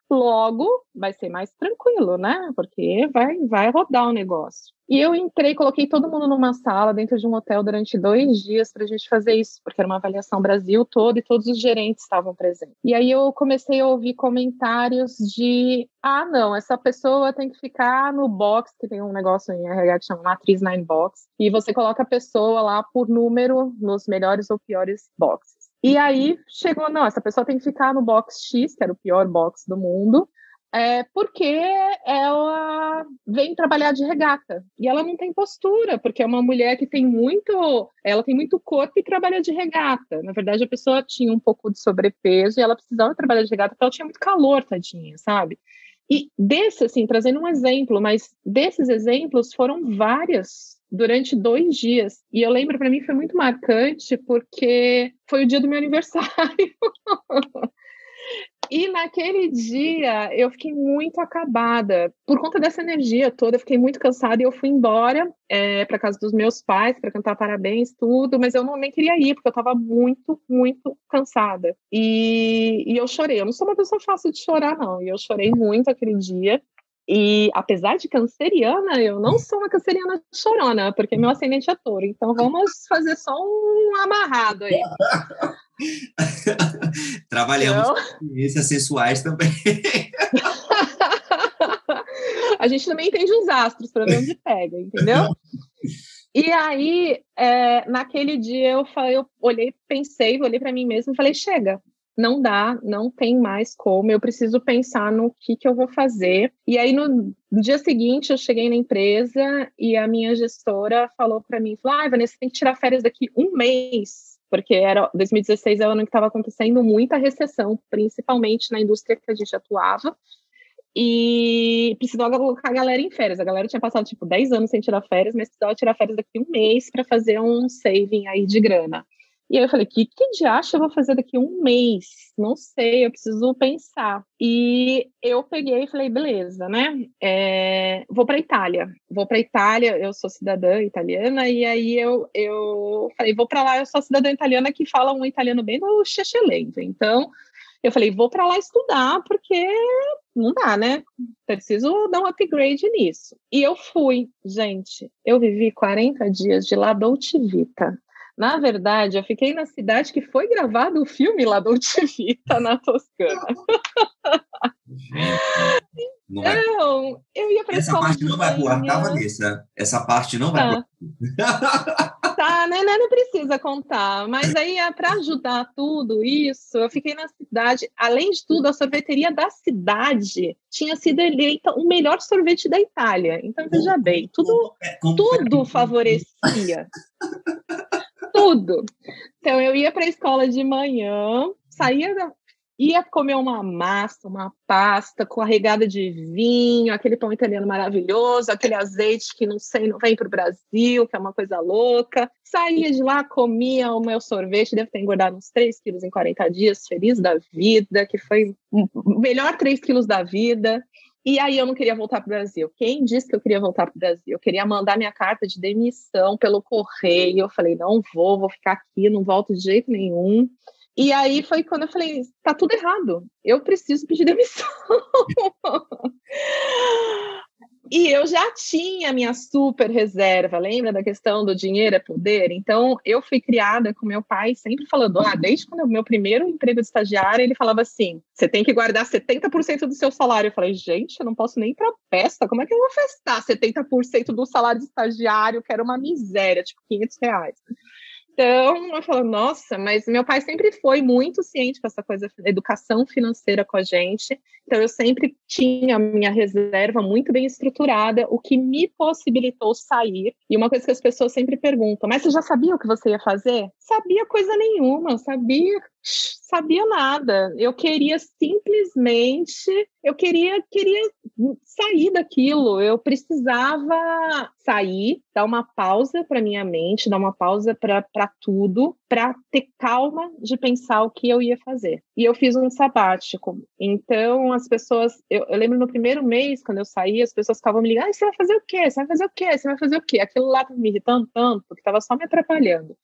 Logo, vai ser mais tranquilo, né? Porque vai, vai rodar o negócio. E eu entrei, coloquei todo mundo numa sala dentro de um hotel durante dois dias para a gente fazer isso, porque era uma avaliação Brasil todo e todos os gerentes estavam presentes. E aí eu comecei a ouvir comentários de: ah, não, essa pessoa tem que ficar no box, que tem um negócio em RH que chama Matriz Nine Box, e você coloca a pessoa lá por número nos melhores ou piores boxes. E aí chegou, não, essa pessoa tem que ficar no box X, que era o pior box do mundo, é porque ela vem trabalhar de regata e ela não tem postura, porque é uma mulher que tem muito, ela tem muito corpo e trabalha de regata. Na verdade, a pessoa tinha um pouco de sobrepeso e ela precisava trabalhar de regata porque ela tinha muito calor, tadinha, sabe? E desse, assim, trazendo um exemplo, mas desses exemplos foram várias durante dois dias. E eu lembro, para mim, foi muito marcante, porque foi o dia do meu aniversário. [laughs] E naquele dia eu fiquei muito acabada. Por conta dessa energia toda, eu fiquei muito cansada e eu fui embora é, para casa dos meus pais para cantar parabéns, tudo, mas eu não nem queria ir, porque eu estava muito, muito cansada. E, e eu chorei. Eu não sou uma pessoa fácil de chorar, não. E eu chorei muito aquele dia. E apesar de canceriana, eu não sou uma canceriana chorona, porque meu ascendente é touro. Então vamos fazer só um amarrado aí. [laughs] Trabalhamos então... com experiências sensuais também. [laughs] a gente também entende os astros para ver onde pega, entendeu? E aí, é, naquele dia eu falei, eu olhei, pensei, olhei para mim mesmo e falei: chega, não dá, não tem mais como, eu preciso pensar no que, que eu vou fazer. E aí, no, dia seguinte, eu cheguei na empresa e a minha gestora falou para mim, falou, ah, Vanessa, tem que tirar férias daqui um mês, porque era 2016 é o ano que estava acontecendo muita recessão, principalmente na indústria que a gente atuava, e precisava colocar a galera em férias. A galera tinha passado, tipo, 10 anos sem tirar férias, mas precisava tirar férias daqui um mês para fazer um saving aí de grana. E aí eu falei, que, que diacho eu vou fazer daqui um mês? Não sei, eu preciso pensar. E eu peguei e falei, beleza, né? É, vou para Itália. Vou para Itália, eu sou cidadã italiana, e aí eu, eu falei, vou para lá, eu sou cidadã italiana que fala um italiano bem no excelente. Então, eu falei, vou para lá estudar, porque não dá, né? Preciso dar um upgrade nisso. E eu fui, gente. Eu vivi 40 dias de La Dolce Vita. Na verdade, eu fiquei na cidade que foi gravado o filme La Dolce Vita, na Toscana. Não, vai... não, eu ia para Essa parte não vai voar, tá, Vanessa? Essa parte não vai tá. [laughs] Tá, né, né, não precisa contar. Mas aí, é para ajudar tudo isso, eu fiquei na cidade. Além de tudo, a sorveteria da cidade tinha sido eleita o melhor sorvete da Itália. Então, veja bem, tudo, é, tudo favorecia tudo. Então eu ia para a escola de manhã, saía da, ia comer uma massa, uma pasta com a regada de vinho, aquele pão italiano maravilhoso, aquele azeite que não sei, não vem para o Brasil, que é uma coisa louca. Saía de lá, comia o meu sorvete, deve ter engordado uns 3 quilos em 40 dias, feliz da vida, que foi o melhor 3 quilos da vida. E aí eu não queria voltar para o Brasil. Quem disse que eu queria voltar para o Brasil? Eu queria mandar minha carta de demissão pelo correio. Eu falei, não vou, vou ficar aqui, não volto de jeito nenhum. E aí foi quando eu falei, tá tudo errado, eu preciso pedir demissão. [laughs] [laughs] E eu já tinha minha super reserva, lembra da questão do dinheiro é poder? Então, eu fui criada com meu pai sempre falando, ah, desde quando o meu primeiro emprego de estagiária, ele falava assim, você tem que guardar 70% do seu salário. Eu falei, gente, eu não posso nem ir pra festa, como é que eu vou festar 70% do salário de estagiário, que era uma miséria, tipo 500 reais. Então, eu falo, nossa, mas meu pai sempre foi muito ciente com essa coisa, educação financeira com a gente. Então, eu sempre tinha a minha reserva muito bem estruturada, o que me possibilitou sair. E uma coisa que as pessoas sempre perguntam, mas você já sabia o que você ia fazer? Sabia coisa nenhuma, sabia sabia nada. Eu queria simplesmente, eu queria queria sair daquilo. Eu precisava sair, dar uma pausa para minha mente, dar uma pausa para tudo, para ter calma de pensar o que eu ia fazer. E eu fiz um sabático. Então as pessoas, eu, eu lembro no primeiro mês quando eu saí, as pessoas ficavam me ligando: ah, "Você vai fazer o quê? Você vai fazer o quê? Você vai fazer o quê?" Aquilo lá me irritando tanto, porque estava só me atrapalhando.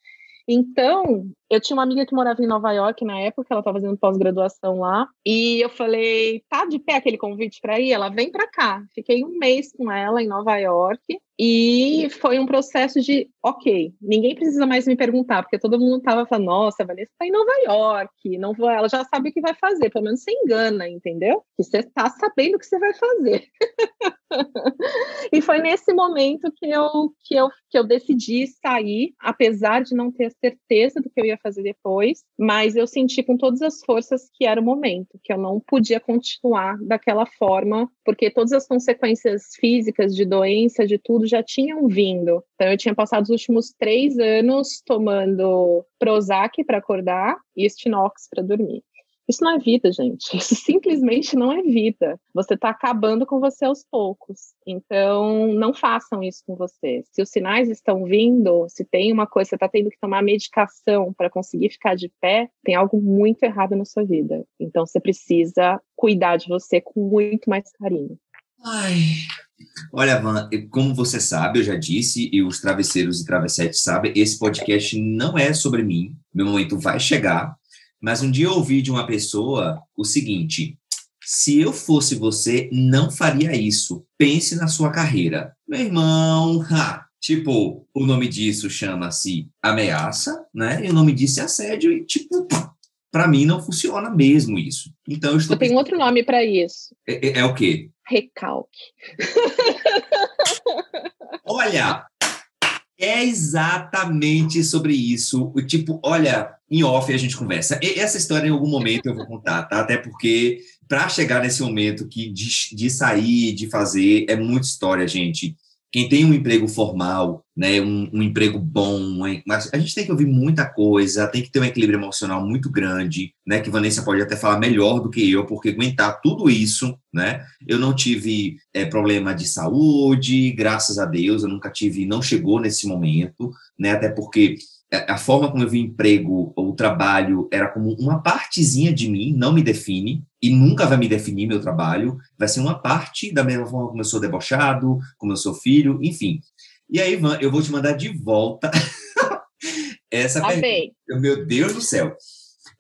Então, eu tinha uma amiga que morava em Nova York na época, ela estava fazendo pós-graduação lá, e eu falei: tá de pé aquele convite para ir? Ela vem para cá. Fiquei um mês com ela em Nova York, e foi um processo de, ok, ninguém precisa mais me perguntar, porque todo mundo estava falando: nossa, a Vanessa está em Nova York, não vou, ela já sabe o que vai fazer, pelo menos você engana, entendeu? Que você está sabendo o que você vai fazer. [laughs] e foi nesse momento que eu, que, eu, que eu decidi sair, apesar de não ter certeza do que eu ia fazer depois, mas eu senti com todas as forças que era o momento, que eu não podia continuar daquela forma, porque todas as consequências físicas de doença, de tudo, já tinham vindo. Então, eu tinha passado os últimos três anos tomando Prozac para acordar e Stinox para dormir. Isso não é vida, gente. [laughs] Isso simplesmente não é vida. Você está acabando com você aos poucos. Então, não façam isso com você. Se os sinais estão vindo, se tem uma coisa, você está tendo que tomar medicação para conseguir ficar de pé, tem algo muito errado na sua vida. Então, você precisa cuidar de você com muito mais carinho. Ai. Olha, Van, como você sabe, eu já disse, e os travesseiros e travessetes sabem, esse podcast não é sobre mim. Meu momento vai chegar. Mas um dia eu ouvi de uma pessoa o seguinte: se eu fosse você, não faria isso. Pense na sua carreira. Meu irmão, ha, tipo, o nome disso chama-se ameaça, né? E o nome disso é assédio, e tipo, para mim não funciona mesmo isso. Então eu estou. Eu tenho outro nome para isso. É, é, é o quê? Recalque. [laughs] Olha, é exatamente sobre isso. O tipo, olha, em off a gente conversa. E essa história em algum momento eu vou contar, tá? Até porque para chegar nesse momento que de, de sair, de fazer, é muita história, gente quem tem um emprego formal, né, um, um, emprego bom, mas a gente tem que ouvir muita coisa, tem que ter um equilíbrio emocional muito grande, né, que Vanessa pode até falar melhor do que eu, porque aguentar tudo isso, né, eu não tive é, problema de saúde, graças a Deus, eu nunca tive, não chegou nesse momento, né, até porque a forma como eu vi emprego ou trabalho era como uma partezinha de mim, não me define, e nunca vai me definir meu trabalho, vai ser uma parte da mesma forma como eu sou debochado, como eu sou filho, enfim. E aí, Ivan, eu vou te mandar de volta [laughs] essa pergunta. Meu Deus do céu.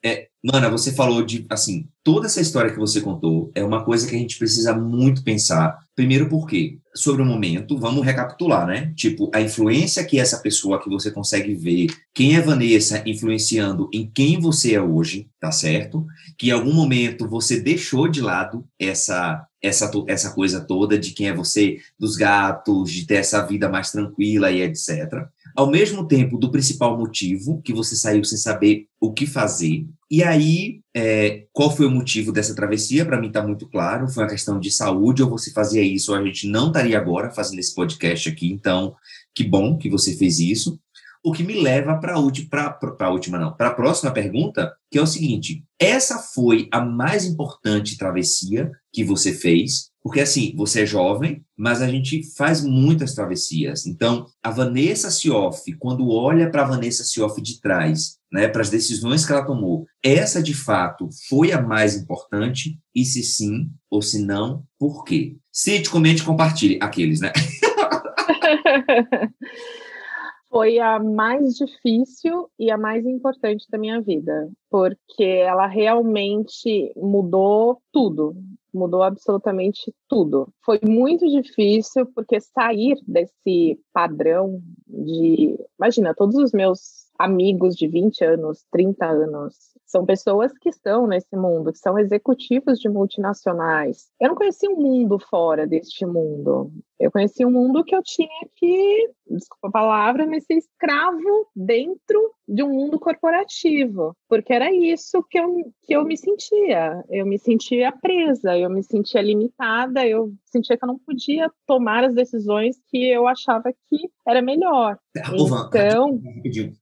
É, Mana, você falou de, assim, toda essa história que você contou é uma coisa que a gente precisa muito pensar. Primeiro, por quê? Sobre o momento, vamos recapitular, né? Tipo, a influência que essa pessoa que você consegue ver, quem é Vanessa influenciando em quem você é hoje, tá certo? Que em algum momento você deixou de lado essa essa, essa coisa toda de quem é você, dos gatos, de ter essa vida mais tranquila e etc. Ao mesmo tempo, do principal motivo, que você saiu sem saber o que fazer, e aí, é, qual foi o motivo dessa travessia? Para mim está muito claro, foi uma questão de saúde, ou você fazia isso, ou a gente não estaria agora fazendo esse podcast aqui, então, que bom que você fez isso. O que me leva para a última, não, para a próxima pergunta, que é o seguinte: essa foi a mais importante travessia que você fez? Porque assim, você é jovem, mas a gente faz muitas travessias. Então, a Vanessa Sioff, quando olha para a Vanessa Sioff de trás, né, para as decisões que ela tomou, essa de fato foi a mais importante? E se sim ou se não, por quê? Cite, comente, compartilhe. Aqueles, né? [laughs] foi a mais difícil e a mais importante da minha vida, porque ela realmente mudou tudo, mudou absolutamente tudo. Foi muito difícil porque sair desse padrão de, imagina, todos os meus amigos de 20 anos, 30 anos, são pessoas que estão nesse mundo, que são executivos de multinacionais. Eu não conhecia um mundo fora deste mundo. Eu conheci um mundo que eu tinha que, desculpa a palavra, mas ser escravo dentro de um mundo corporativo, porque era isso que eu, que eu me sentia. Eu me sentia presa, eu me sentia limitada, eu sentia que eu não podia tomar as decisões que eu achava que era melhor. Então,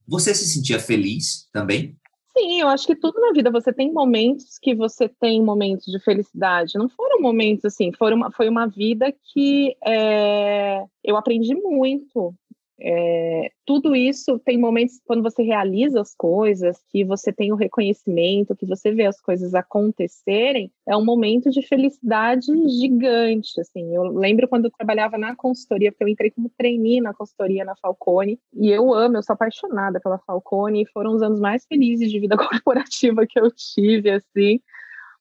você se sentia feliz também? Sim, eu acho que tudo na vida você tem momentos que você tem momentos de felicidade. Não foram momentos assim, foram uma, foi uma vida que é, eu aprendi muito. É, tudo isso tem momentos quando você realiza as coisas, que você tem o reconhecimento, que você vê as coisas acontecerem, é um momento de felicidade gigante. Assim, eu lembro quando eu trabalhava na consultoria, porque eu entrei como trainee na consultoria na Falcone, e eu amo, eu sou apaixonada pela Falcone, e foram os anos mais felizes de vida [laughs] corporativa que eu tive, assim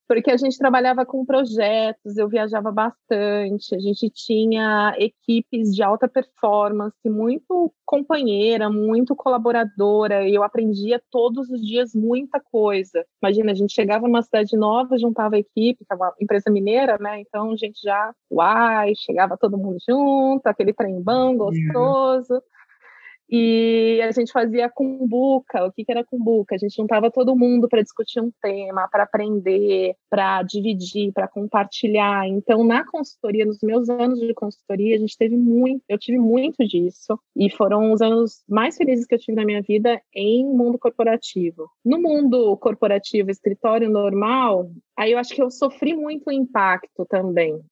porque a gente trabalhava com projetos, eu viajava bastante, a gente tinha equipes de alta performance, muito companheira, muito colaboradora, e eu aprendia todos os dias muita coisa. Imagina, a gente chegava numa cidade nova, juntava a equipe, que é uma empresa mineira, né? Então a gente já, uai, chegava todo mundo junto, aquele trem bom, gostoso. Uhum. E a gente fazia cumbuca. O que, que era cumbuca? A gente juntava todo mundo para discutir um tema, para aprender, para dividir, para compartilhar. Então, na consultoria, nos meus anos de consultoria, a gente teve muito, eu tive muito disso. E foram os anos mais felizes que eu tive na minha vida em mundo corporativo. No mundo corporativo, escritório normal, aí eu acho que eu sofri muito impacto também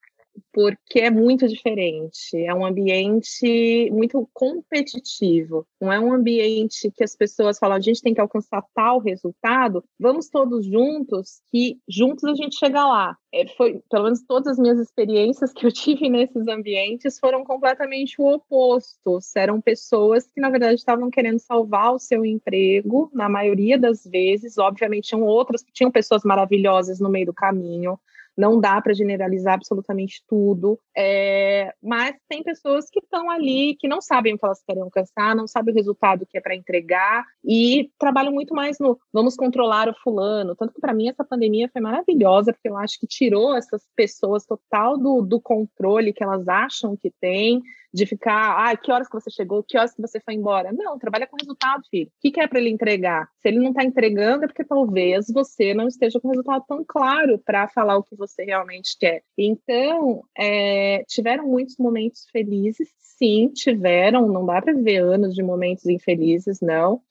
porque é muito diferente. É um ambiente muito competitivo. Não é um ambiente que as pessoas falam, a gente tem que alcançar tal resultado, vamos todos juntos, que juntos a gente chega lá. É, foi, pelo menos todas as minhas experiências que eu [laughs] tive nesses ambientes foram completamente o oposto. Eram pessoas que, na verdade, estavam querendo salvar o seu emprego, na maioria das vezes. Obviamente, tinham outras, tinham pessoas maravilhosas no meio do caminho, não dá para generalizar absolutamente tudo, é, mas tem pessoas que estão ali, que não sabem o que elas querem alcançar, não sabem o resultado que é para entregar e trabalham muito mais no vamos controlar o fulano. Tanto que para mim essa pandemia foi maravilhosa, porque eu acho que tirou essas pessoas total do, do controle que elas acham que têm de ficar, ah, que horas que você chegou, que horas que você foi embora. Não, trabalha com resultado, filho. O que, que é para ele entregar? Se ele não está entregando, é porque talvez você não esteja com resultado tão claro para falar o que você realmente quer. Então, é, tiveram muitos momentos felizes, sim, tiveram. Não dá para viver anos de momentos infelizes, não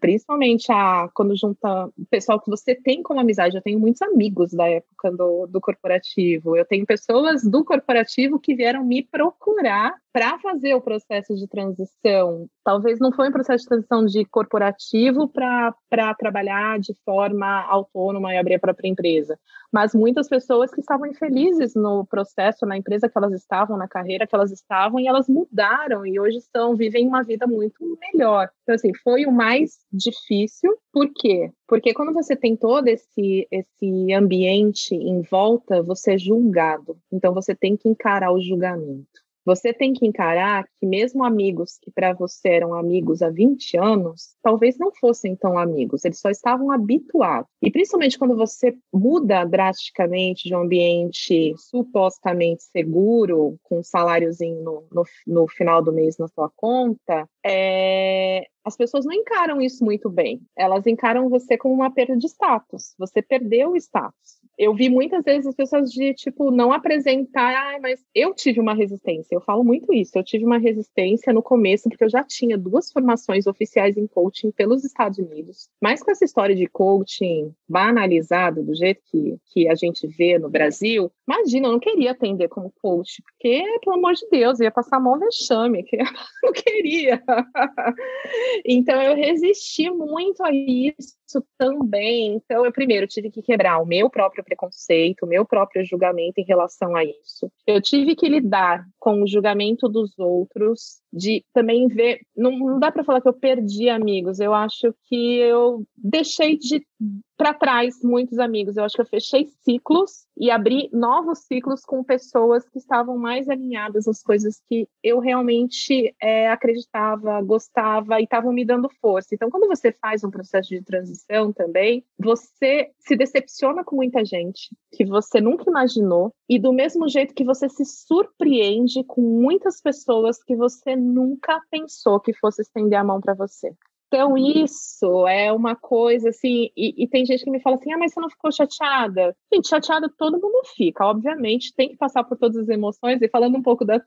principalmente a, quando junta o pessoal que você tem como amizade. Eu tenho muitos amigos da época do, do corporativo. Eu tenho pessoas do corporativo que vieram me procurar para fazer o processo de transição. Talvez não foi um processo de transição de corporativo para trabalhar de forma autônoma e abrir a própria empresa, mas muitas pessoas que estavam infelizes no processo, na empresa que elas estavam, na carreira que elas estavam, e elas mudaram e hoje estão, vivem uma vida muito melhor. Então, assim, foi o mais difícil. Por quê? Porque quando você tem todo esse, esse ambiente em volta, você é julgado. Então, você tem que encarar o julgamento. Você tem que encarar que mesmo amigos que para você eram amigos há 20 anos, talvez não fossem tão amigos, eles só estavam habituados. E principalmente quando você muda drasticamente de um ambiente supostamente seguro, com um saláriozinho no, no, no final do mês na sua conta, é, as pessoas não encaram isso muito bem. Elas encaram você como uma perda de status. Você perdeu o status eu vi muitas vezes as pessoas de, tipo, não apresentar, ah, mas eu tive uma resistência. Eu falo muito isso. Eu tive uma resistência no começo, porque eu já tinha duas formações oficiais em coaching pelos Estados Unidos. Mas com essa história de coaching banalizado, do jeito que, que a gente vê no Brasil, imagina, eu não queria atender como coach, porque, pelo amor de Deus, ia passar mão vexame, que [laughs] eu não queria. Então, eu resisti muito a isso também, então eu primeiro tive que quebrar o meu próprio preconceito, o meu próprio julgamento em relação a isso. Eu tive que lidar com o julgamento dos outros, de também ver, não, não dá para falar que eu perdi amigos, eu acho que eu deixei de para trás muitos amigos. Eu acho que eu fechei ciclos e abri novos ciclos com pessoas que estavam mais alinhadas às coisas que eu realmente é, acreditava, gostava e estavam me dando força. Então, quando você faz um processo de transição também, você se decepciona com muita gente que você nunca imaginou e do mesmo jeito que você se surpreende com muitas pessoas que você nunca pensou que fosse estender a mão para você. Então, isso é uma coisa assim, e, e, tem gente que me fala assim: ah, mas você não ficou chateada? Gente, chateada todo mundo fica, obviamente, tem que passar por todas as emoções, e falando um pouco da,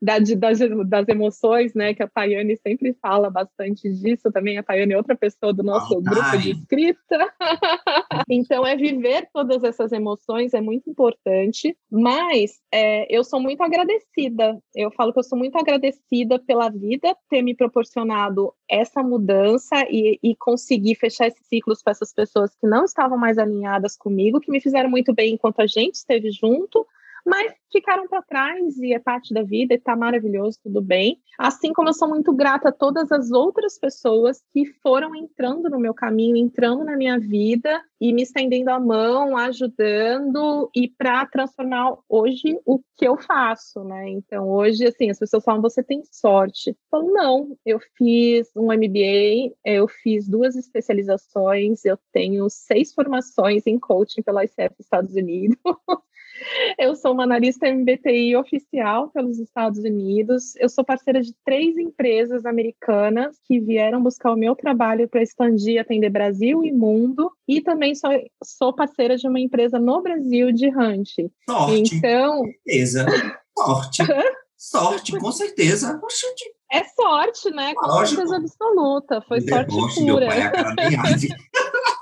da, das, das emoções, né, que a Tayane sempre fala bastante disso, também a Tayane é outra pessoa do nosso oh, grupo de escrita. [laughs] então, é viver todas essas emoções é muito importante, mas é, eu sou muito agradecida. Eu falo que eu sou muito agradecida pela vida ter me proporcionado essa mudança e, e, conseguir fechar esses ciclos com essas pessoas que não estavam mais alinhadas comigo, que me fizeram muito bem enquanto a gente esteve junto, mas ficaram para trás e é parte da vida está maravilhoso, tudo bem. Assim como eu sou muito grata a todas as outras pessoas que foram entrando no meu caminho, entrando na minha vida e me estendendo a mão, ajudando e para transformar hoje o que eu faço, né? Então, hoje, assim, as pessoas falam, você tem sorte. Eu falo, não, eu fiz um MBA, eu fiz duas especializações, eu tenho seis formações em coaching pela ICF Estados Unidos. [laughs] Eu sou uma analista MBTI oficial pelos Estados Unidos. Eu sou parceira de três empresas americanas que vieram buscar o meu trabalho para expandir e atender Brasil e mundo. E também sou, sou parceira de uma empresa no Brasil de Hunt. Sorte. Então. Certeza. Sorte. Sorte, com certeza. É sorte, né? Com Lógico. certeza absoluta. Foi sorte pura. Meu pai, a cara [laughs]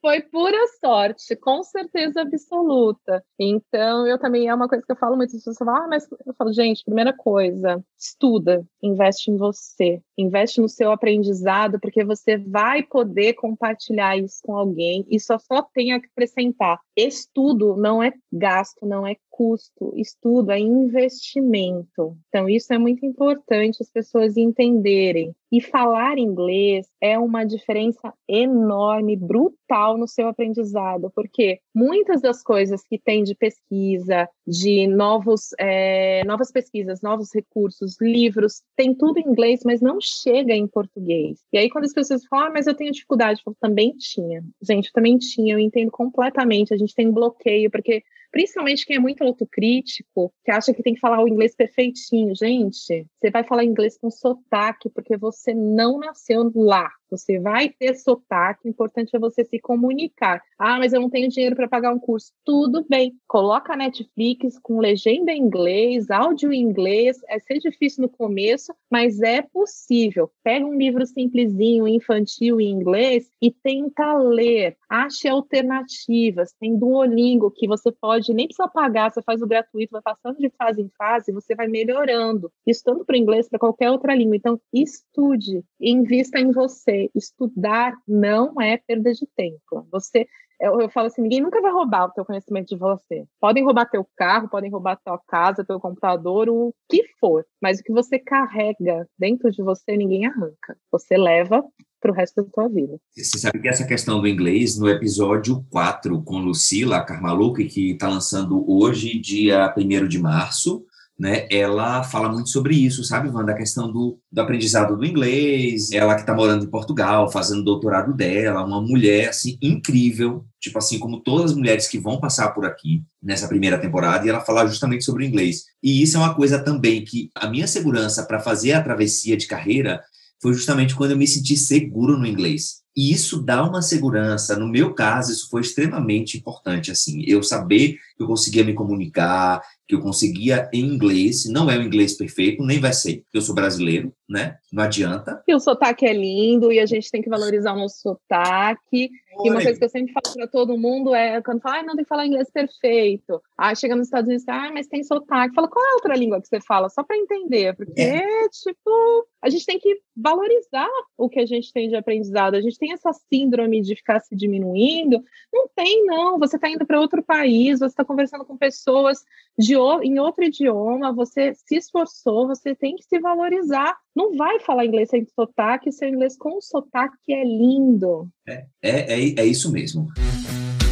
foi pura sorte, com certeza absoluta. Então, eu também é uma coisa que eu falo muito, as pessoas falam, ah, mas eu falo, gente, primeira coisa, estuda, investe em você, investe no seu aprendizado, porque você vai poder compartilhar isso com alguém e só só tem a acrescentar. Estudo não é gasto, não é custo, estudo é investimento. Então, isso é muito importante as pessoas entenderem. E falar inglês é uma diferença enorme, brutal no seu aprendizado, porque muitas das coisas que tem de pesquisa, de novos, é, novas pesquisas, novos recursos, livros, tem tudo em inglês, mas não chega em português. E aí, quando as pessoas falam, ah, mas eu tenho dificuldade, eu falo, também tinha. Gente, eu também tinha, eu entendo completamente. A gente tem um bloqueio, porque principalmente quem é muito autocrítico, que acha que tem que falar o inglês perfeitinho. Gente, você vai falar inglês com sotaque, porque você não nasceu lá. Você vai ter sotaque, o importante é você se comunicar. Ah, mas eu não tenho dinheiro para pagar um curso. Tudo bem. Coloca Netflix com legenda em inglês, áudio em inglês. É ser difícil no começo, mas é possível. Pega um livro simplesinho, infantil em inglês e tenta ler. Ache alternativas. Tem Duolingo que você pode nem precisa pagar, você faz o gratuito, vai passando de fase em fase, você vai melhorando. Isso tanto para o inglês, para qualquer outra língua. Então, estude, invista em você estudar não é perda de tempo. Você, eu, eu, falo assim, ninguém nunca vai roubar o teu conhecimento de você. Podem roubar teu carro, podem roubar tua casa, teu computador, o que for, mas o que você carrega dentro de você, ninguém arranca. Você leva para o resto da tua vida. Você sabe que essa questão do inglês, no episódio 4 com Lucila Carmaluque, que está lançando hoje, dia 1 de março, né, ela fala muito sobre isso, sabe, Wanda? A questão do, do aprendizado do inglês, ela que está morando em Portugal, fazendo doutorado dela, uma mulher, assim, incrível, tipo assim, como todas as mulheres que vão passar por aqui nessa primeira temporada, e ela fala justamente sobre o inglês. E isso é uma coisa também que a minha segurança para fazer a travessia de carreira foi justamente quando eu me senti seguro no inglês. E isso dá uma segurança. No meu caso, isso foi extremamente importante, assim, eu saber que eu conseguia me comunicar, que eu conseguia em inglês, não é o inglês perfeito, nem vai ser, porque eu sou brasileiro, né? Não adianta. E o sotaque é lindo e a gente tem que valorizar o nosso sotaque. E uma coisa que eu sempre falo para todo mundo é quando fala, ah, não tem que falar inglês perfeito. Ah, chega nos Estados Unidos, ah, mas tem sotaque. Fala, qual é a outra língua que você fala? Só para entender, porque, é. tipo, a gente tem que valorizar o que a gente tem de aprendizado. A gente tem essa síndrome de ficar se diminuindo. Não tem, não. Você está indo para outro país, você está conversando com pessoas de, em outro idioma, você se esforçou, você tem que se valorizar. Não vai falar inglês sem sotaque, seu inglês com sotaque é lindo. É, é, é, isso mesmo.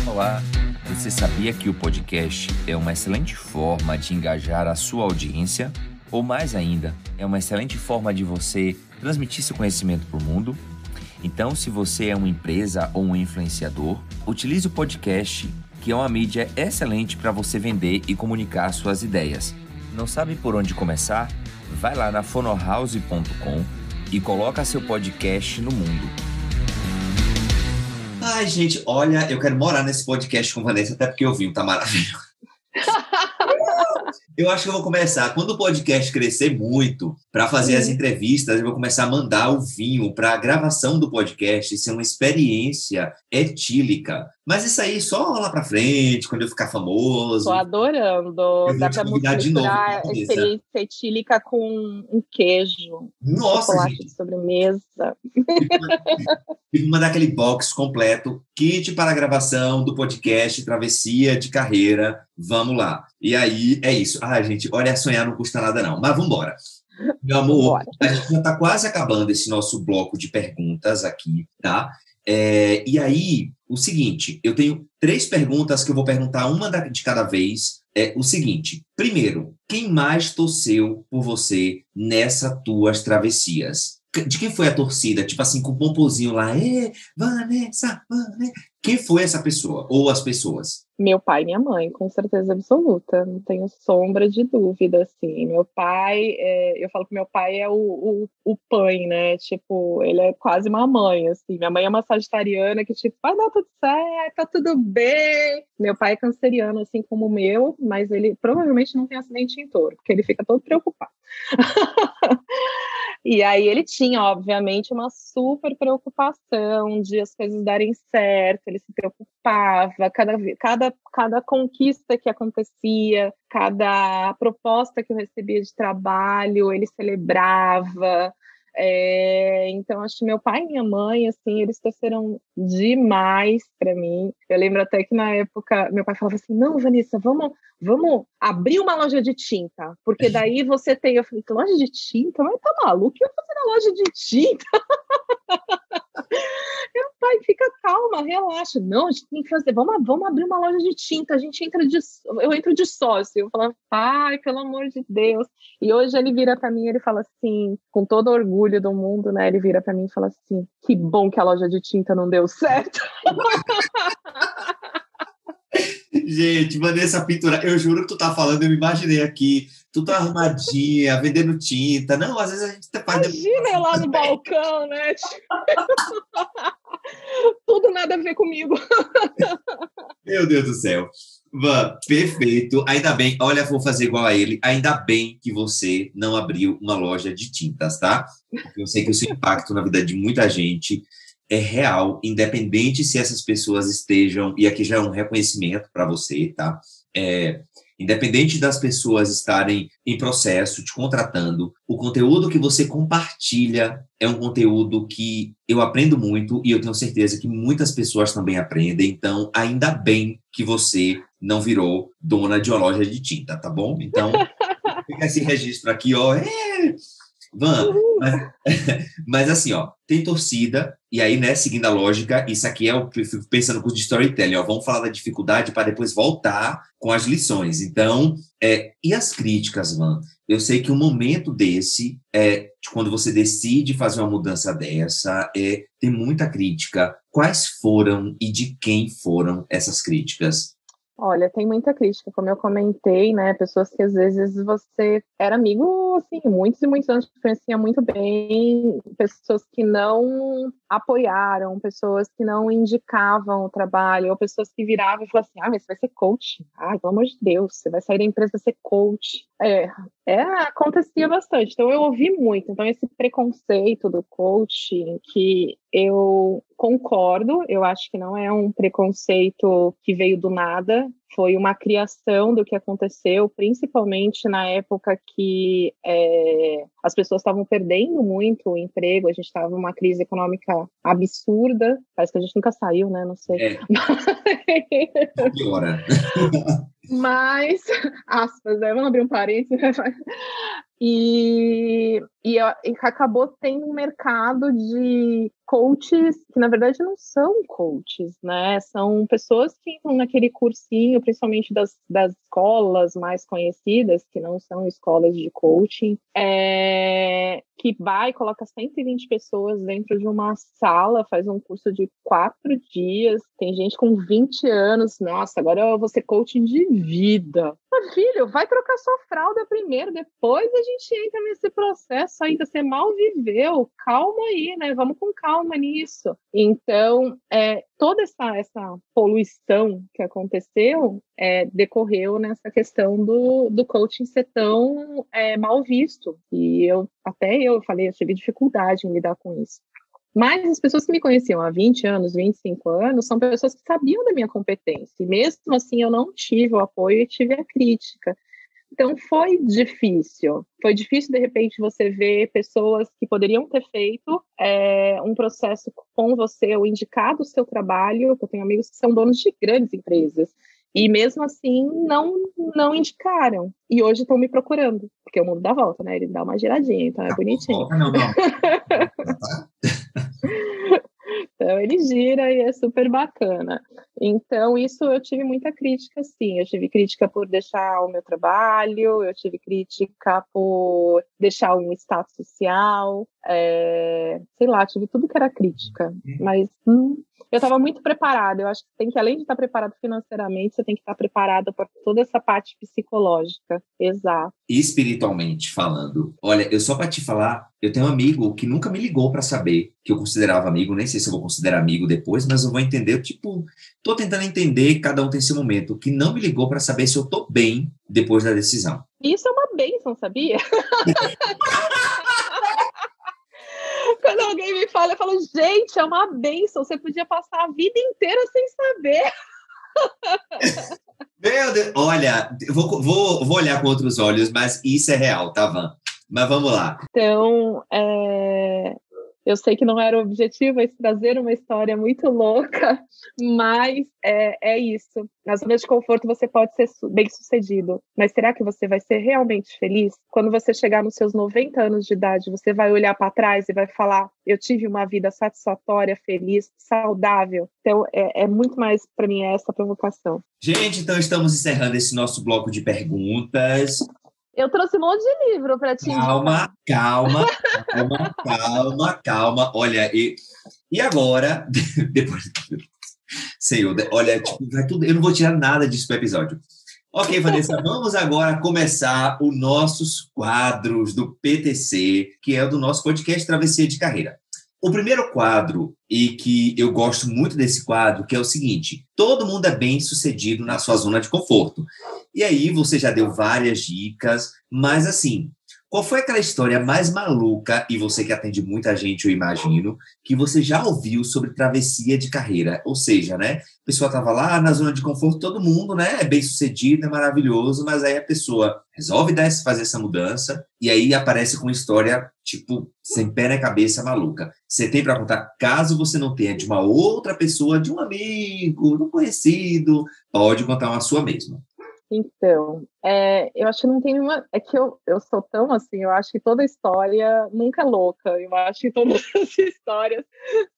Olá, você sabia que o podcast é uma excelente forma de engajar a sua audiência? Ou mais ainda, é uma excelente forma de você transmitir seu conhecimento para o mundo? Então, se você é uma empresa ou um influenciador, utilize o podcast, que é uma mídia excelente para você vender e comunicar suas ideias. Não sabe por onde começar? Vai lá na fonohouse.com e coloca seu podcast no mundo. Ai, gente, olha, eu quero morar nesse podcast com Vanessa, até porque eu vi, tá maravilhoso. [laughs] Eu acho que eu vou começar, quando o podcast crescer muito, para fazer as entrevistas, eu vou começar a mandar o vinho para a gravação do podcast ser uma experiência etílica. Mas isso aí só lá para frente, quando eu ficar famoso. Tô adorando. Dá para multiplicar a experiência etílica com um queijo. Nossa, chocolate gente. de sobremesa. [laughs] E mandar aquele box completo, kit para a gravação do podcast Travessia de Carreira. Vamos lá. E aí, é isso. Ah, gente, olha, sonhar não custa nada não. Mas vamos embora. Meu amor, a gente já está quase acabando esse nosso bloco de perguntas aqui, tá? É, e aí, o seguinte, eu tenho três perguntas que eu vou perguntar uma de cada vez. É o seguinte: primeiro, quem mais torceu por você nessas tuas travessias? De quem foi a torcida? Tipo assim, com o pompozinho lá, Ê, Vanessa, Vanessa. Quem foi essa pessoa? Ou as pessoas? Meu pai e minha mãe, com certeza absoluta. Não tenho sombra de dúvida, assim. Meu pai, é, eu falo que meu pai é o, o, o pai, né? Tipo, ele é quase uma mãe, assim. Minha mãe é uma sagitariana que, tipo, vai dar tudo certo, tá tudo bem. Meu pai é canceriano, assim como o meu, mas ele provavelmente não tem acidente em touro, porque ele fica todo preocupado. [laughs] E aí ele tinha, obviamente, uma super preocupação de as coisas darem certo, ele se preocupava, cada, cada, cada conquista que acontecia, cada proposta que eu recebia de trabalho, ele celebrava, é, então, acho que meu pai e minha mãe, assim, eles torceram demais para mim. Eu lembro até que na época meu pai falava assim: não, Vanessa, vamos, vamos abrir uma loja de tinta, porque daí você tem. Eu falei: loja de tinta? Mas tá maluco? O que eu fazer na loja de tinta? [laughs] Meu pai, fica calma, relaxa. Não, a gente tem que fazer. Vamos, vamos abrir uma loja de tinta. A gente entra de. Eu entro de sócio. Eu falo, pai, pelo amor de Deus. E hoje ele vira para mim ele fala assim, com todo orgulho do mundo, né? Ele vira para mim e fala assim: que bom que a loja de tinta não deu certo. [laughs] Gente, Vanessa Pintura, eu juro que tu tá falando, eu me imaginei aqui, tu tá arrumadinha, vendendo tinta. Não, às vezes a gente faz. Imagina lá no [laughs] balcão, né? [laughs] Tudo nada a ver comigo. Meu Deus do céu. Van, perfeito. Ainda bem, olha, vou fazer igual a ele. Ainda bem que você não abriu uma loja de tintas, tá? Porque eu sei que o seu impacto na vida de muita gente é real, independente se essas pessoas estejam, e aqui já é um reconhecimento para você, tá? É, independente das pessoas estarem em processo te contratando, o conteúdo que você compartilha é um conteúdo que eu aprendo muito e eu tenho certeza que muitas pessoas também aprendem. Então, ainda bem que você não virou dona de uma loja de tinta, tá bom? Então, [laughs] fica esse registro aqui, ó. É, Van, mas, [laughs] mas, assim, ó, tem torcida, e aí, né, seguindo a lógica, isso aqui é o que eu fico pensando com o de storytelling, ó, vamos falar da dificuldade para depois voltar com as lições. Então, é, e as críticas, Van? Eu sei que um momento desse, é, quando você decide fazer uma mudança dessa, é, tem muita crítica. Quais foram e de quem foram essas críticas? Olha, tem muita crítica, como eu comentei, né? Pessoas que às vezes você era amigo assim, muitos e muitos anos conhecia muito bem pessoas que não apoiaram, pessoas que não indicavam o trabalho, ou pessoas que viravam e falavam assim, ah, mas você vai ser coach. Ai, pelo amor de Deus, você vai sair da empresa para ser coach. É, é, acontecia bastante. Então eu ouvi muito. Então esse preconceito do coaching que eu concordo, eu acho que não é um preconceito que veio do nada, foi uma criação do que aconteceu, principalmente na época que é, as pessoas estavam perdendo muito o emprego, a gente estava numa crise econômica absurda, parece que a gente nunca saiu, né? Não sei. É. [laughs] Piora. [laughs] Mas, [laughs] aspas, né? Vamos abrir um parênteses. E, e, e, acabou tendo um mercado de coaches que, na verdade, não são coaches, né? São pessoas que entram naquele cursinho, principalmente das, das escolas mais conhecidas, que não são escolas de coaching, é, que vai, coloca 120 pessoas dentro de uma sala, faz um curso de quatro dias. Tem gente com 20 anos, nossa, agora eu vou ser coaching de vida. Filho, vai trocar sua fralda primeiro, depois a gente entra nesse processo ainda. Você mal viveu, calma aí, né? Vamos com calma nisso. Então, é, toda essa, essa poluição que aconteceu é, decorreu nessa questão do, do coaching ser tão é, mal visto. E eu, até eu falei, eu tive dificuldade em lidar com isso. Mas as pessoas que me conheciam há 20 anos, 25 anos, são pessoas que sabiam da minha competência. E mesmo assim, eu não tive o apoio e tive a crítica. Então foi difícil. Foi difícil, de repente, você ver pessoas que poderiam ter feito é, um processo com você, ou indicado o seu trabalho. Eu tenho amigos que são donos de grandes empresas. E mesmo assim, não, não indicaram. E hoje estão me procurando, porque o mundo dá volta, né? Ele dá uma giradinha, então é bonitinho. Não, não. [laughs] [laughs] Então ele gira e é super bacana. Então isso eu tive muita crítica, sim. Eu tive crítica por deixar o meu trabalho, eu tive crítica por deixar um status social, é, sei lá, tive tudo que era crítica. Uhum. Mas hum, eu estava muito preparada. Eu acho que tem que, além de estar preparado financeiramente, você tem que estar preparada para toda essa parte psicológica. Exato. Espiritualmente falando. Olha, eu só para te falar, eu tenho um amigo que nunca me ligou para saber que eu considerava amigo, nem sei se eu vou considerar amigo depois, mas eu vou entender, tipo, tô tentando entender, cada um tem seu momento, que não me ligou para saber se eu tô bem depois da decisão. Isso é uma bênção, sabia? [laughs] Quando alguém me fala, eu falo, gente, é uma benção. Você podia passar a vida inteira sem saber. [laughs] Meu Deus, olha, vou, vou, vou olhar com outros olhos, mas isso é real, tá, Van? Mas vamos lá. Então, é, eu sei que não era o objetivo, é trazer uma história muito louca, mas é, é isso. Na zona de conforto você pode ser bem sucedido, mas será que você vai ser realmente feliz? Quando você chegar nos seus 90 anos de idade, você vai olhar para trás e vai falar: eu tive uma vida satisfatória, feliz, saudável. Então é, é muito mais para mim essa provocação. Gente, então estamos encerrando esse nosso bloco de perguntas. Eu trouxe um monte de livro para ti. Calma, calma, calma, calma, calma. Olha, e, e agora, [laughs] depois. Senhor, olha, tipo, vai tudo, eu não vou tirar nada disso para o episódio. Ok, Vanessa, [laughs] vamos agora começar os nossos quadros do PTC, que é o do nosso podcast Travessia de Carreira. O primeiro quadro, e que eu gosto muito desse quadro, que é o seguinte: todo mundo é bem sucedido na sua zona de conforto. E aí você já deu várias dicas, mas assim, qual foi aquela história mais maluca, e você que atende muita gente, eu imagino, que você já ouviu sobre travessia de carreira? Ou seja, né? A pessoa estava lá na zona de conforto, todo mundo, né? É bem sucedido, é maravilhoso, mas aí a pessoa resolve dar, fazer essa mudança, e aí aparece com uma história, tipo, sem pé na cabeça, maluca. Você tem para contar, caso você não tenha de uma outra pessoa, de um amigo, de um conhecido, pode contar uma sua mesma. Então, é, eu acho que não tem nenhuma. É que eu, eu sou tão assim, eu acho que toda história nunca é louca. Eu acho que todas [laughs] as histórias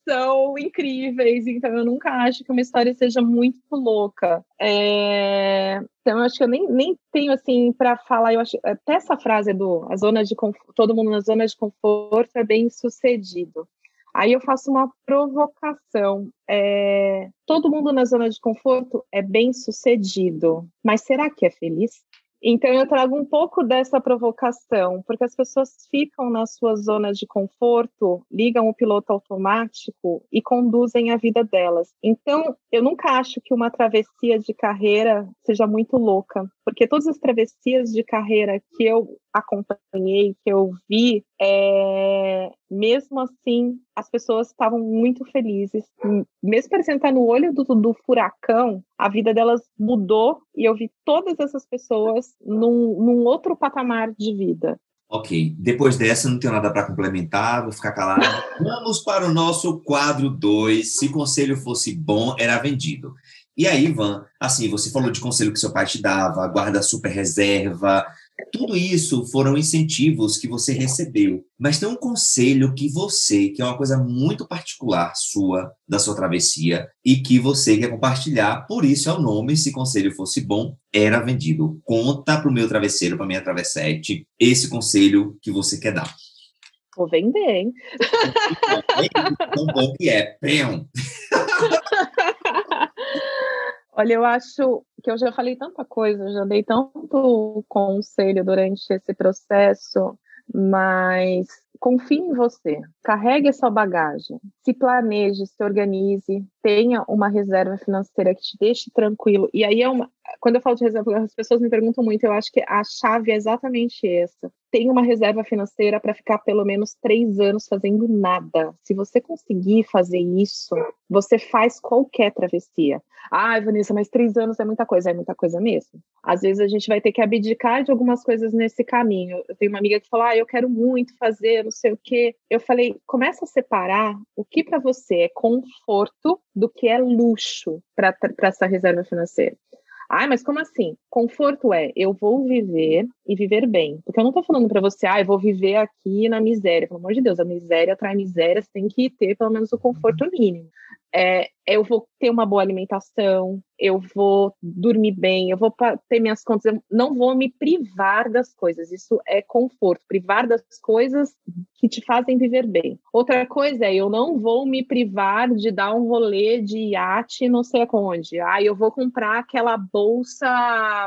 são incríveis, então eu nunca acho que uma história seja muito louca. É, então, eu acho que eu nem, nem tenho assim para falar. Eu acho até essa frase do a zona de todo mundo na zona de conforto é bem sucedido. Aí eu faço uma provocação. É, todo mundo na zona de conforto é bem sucedido, mas será que é feliz? Então eu trago um pouco dessa provocação, porque as pessoas ficam nas suas zonas de conforto, ligam o piloto automático e conduzem a vida delas. Então eu nunca acho que uma travessia de carreira seja muito louca, porque todas as travessias de carreira que eu acompanhei, que eu vi, é... mesmo assim, as pessoas estavam muito felizes. Mesmo parecendo estar no olho do, do, furacão, a vida delas mudou e eu vi todas essas pessoas num, num outro patamar de vida. Ok, depois dessa não tenho nada para complementar, vou ficar calado. [laughs] Vamos para o nosso quadro 2. Se conselho fosse bom, era vendido. E aí, Ivan, assim, você falou de conselho que seu pai te dava, guarda super reserva, tudo isso foram incentivos que você recebeu. Mas tem um conselho que você, que é uma coisa muito particular sua, da sua travessia, e que você quer compartilhar, por isso é o nome, se conselho fosse bom, era vendido. Conta para o meu travesseiro, para minha travessete, esse conselho que você quer dar. Vou vender, hein? [laughs] Tão bom que é. [laughs] Olha, eu acho que eu já falei tanta coisa, já dei tanto conselho durante esse processo, mas confie em você, carregue a sua bagagem, se planeje, se organize, tenha uma reserva financeira que te deixe tranquilo. E aí é uma, quando eu falo de reserva, as pessoas me perguntam muito, eu acho que a chave é exatamente essa. Tenha uma reserva financeira para ficar pelo menos três anos fazendo nada. Se você conseguir fazer isso, você faz qualquer travessia. Ah, Vanessa, mas três anos é muita coisa, é muita coisa mesmo. Às vezes a gente vai ter que abdicar de algumas coisas nesse caminho. Eu tenho uma amiga que falou: Ah, eu quero muito fazer, não sei o quê. Eu falei: começa a separar o que para você é conforto do que é luxo para essa reserva financeira. Ah, mas como assim? Conforto é eu vou viver e viver bem. Porque eu não estou falando para você, ah, eu vou viver aqui na miséria. Pelo amor de Deus, a miséria atrai miséria, você tem que ter pelo menos o conforto mínimo é, eu vou ter uma boa alimentação, eu vou dormir bem, eu vou ter minhas contas, eu não vou me privar das coisas. Isso é conforto, privar das coisas que te fazem viver bem. Outra coisa é, eu não vou me privar de dar um rolê de iate não sei aonde. Ah, eu vou comprar aquela bolsa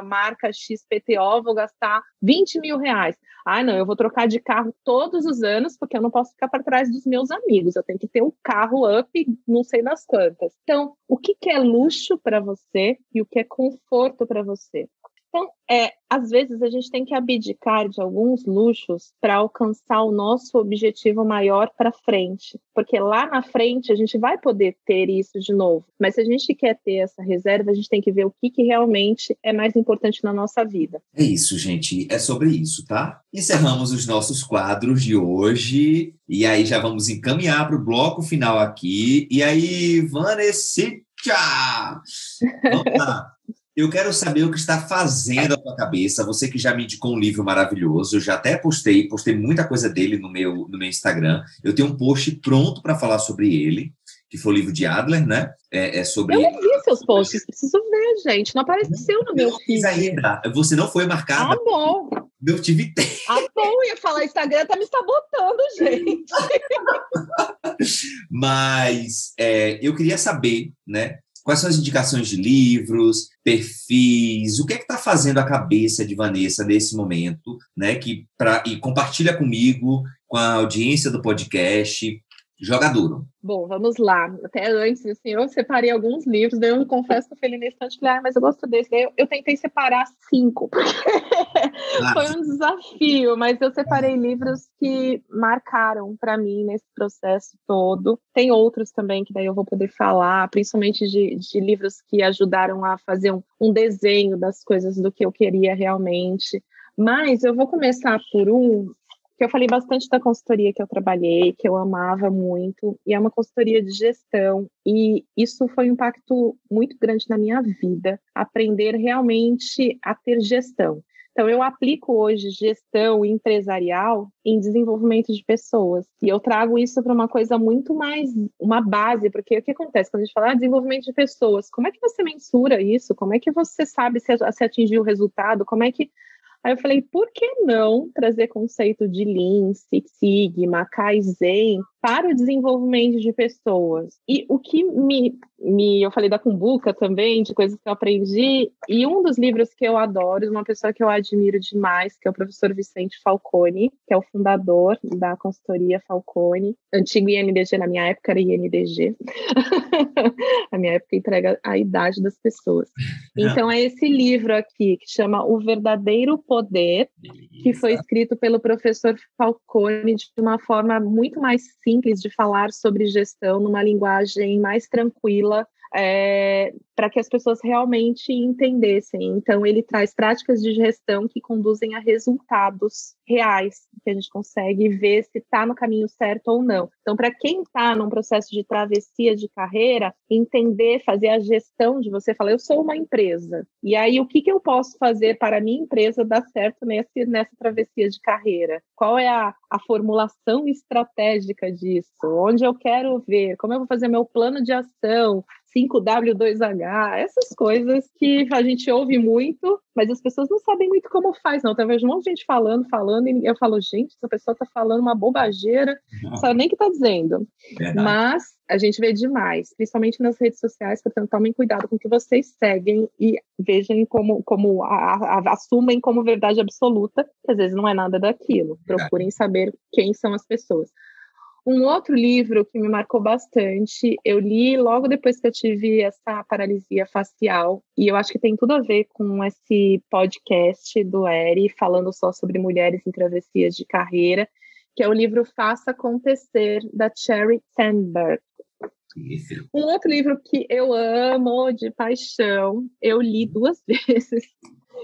marca XPTO, vou gastar 20 mil reais. Ah, não, eu vou trocar de carro todos os anos, porque eu não posso ficar para trás dos meus amigos. Eu tenho que ter um carro up, não sei quantas. Então, o que, que é luxo para você e o que é conforto para você? Então, é, às vezes a gente tem que abdicar de alguns luxos para alcançar o nosso objetivo maior para frente, porque lá na frente a gente vai poder ter isso de novo. Mas se a gente quer ter essa reserva, a gente tem que ver o que, que realmente é mais importante na nossa vida. É isso, gente. É sobre isso, tá? Encerramos os nossos quadros de hoje e aí já vamos encaminhar para o bloco final aqui. E aí, Vanessa, [laughs] vamos lá. Eu quero saber o que está fazendo a tua cabeça. Você que já me indicou um livro maravilhoso, eu já até postei, postei muita coisa dele no meu, no meu Instagram. Eu tenho um post pronto para falar sobre ele, que foi o livro de Adler, né? É, é sobre. Eu não vi seus posts, preciso ver, gente. Não apareceu no meu feed. ainda. Você não foi marcado. Ah, bom. Meu time tem. Ah, bom, ia falar, Instagram tá me sabotando, [laughs] gente. Mas é, eu queria saber, né? Quais são as indicações de livros, perfis? O que é que está fazendo a cabeça de Vanessa nesse momento, né? Que pra, e compartilha comigo, com a audiência do podcast, Joga duro. Bom, vamos lá. Até antes, assim, eu separei alguns livros, daí eu confesso que eu falei nesse instante, falei, ah, mas eu gosto desse. Daí eu, eu tentei separar cinco, [laughs] porque ah, foi um desafio, mas eu separei livros que marcaram para mim nesse processo todo. Tem outros também que daí eu vou poder falar, principalmente de, de livros que ajudaram a fazer um, um desenho das coisas do que eu queria realmente. Mas eu vou começar por um que eu falei bastante da consultoria que eu trabalhei, que eu amava muito, e é uma consultoria de gestão, e isso foi um impacto muito grande na minha vida, aprender realmente a ter gestão. Então, eu aplico hoje gestão empresarial em desenvolvimento de pessoas. E eu trago isso para uma coisa muito mais, uma base, porque o que acontece quando a gente fala ah, desenvolvimento de pessoas? Como é que você mensura isso? Como é que você sabe se, se atingiu o resultado? Como é que Aí eu falei, por que não trazer conceito de Lean, Six Sigma, Kaizen para o desenvolvimento de pessoas? E o que me, me eu falei da Kumbuka também, de coisas que eu aprendi, e um dos livros que eu adoro, uma pessoa que eu admiro demais, que é o professor Vicente Falcone, que é o fundador da consultoria Falcone, antigo INDG, na minha época era INDG. [laughs] a minha época entrega a idade das pessoas. Então é esse livro aqui que chama O Verdadeiro Poder, que foi escrito pelo professor Falcone de uma forma muito mais simples de falar sobre gestão, numa linguagem mais tranquila, é, para que as pessoas realmente entendessem. Então, ele traz práticas de gestão que conduzem a resultados reais, que a gente consegue ver se está no caminho certo ou não. Então, para quem está num processo de travessia de carreira, entender, fazer a gestão de você, falar, eu sou uma empresa, e aí o que, que eu posso fazer para a minha empresa dar certo nesse, nessa travessia de carreira? Qual é a, a formulação estratégica disso? Onde eu quero ver? Como eu vou fazer meu plano de ação? 5W2H, essas coisas que a gente ouve muito, mas as pessoas não sabem muito como faz, não. Então, eu vejo um monte de gente falando, falando, e eu falo, gente, essa pessoa está falando uma bobageira, não sabe nem o que está dizendo. Verdade. Mas a gente vê demais, principalmente nas redes sociais, portanto, tomem cuidado com o que vocês seguem e vejam como, como a, a, assumem como verdade absoluta, que às vezes não é nada daquilo. Procurem saber quem são as pessoas. Um outro livro que me marcou bastante, eu li logo depois que eu tive essa paralisia facial, e eu acho que tem tudo a ver com esse podcast do Eri, falando só sobre mulheres em travessias de carreira, que é o livro Faça Acontecer, da Cherry Sandberg. Um outro livro que eu amo de paixão, eu li duas [laughs] vezes,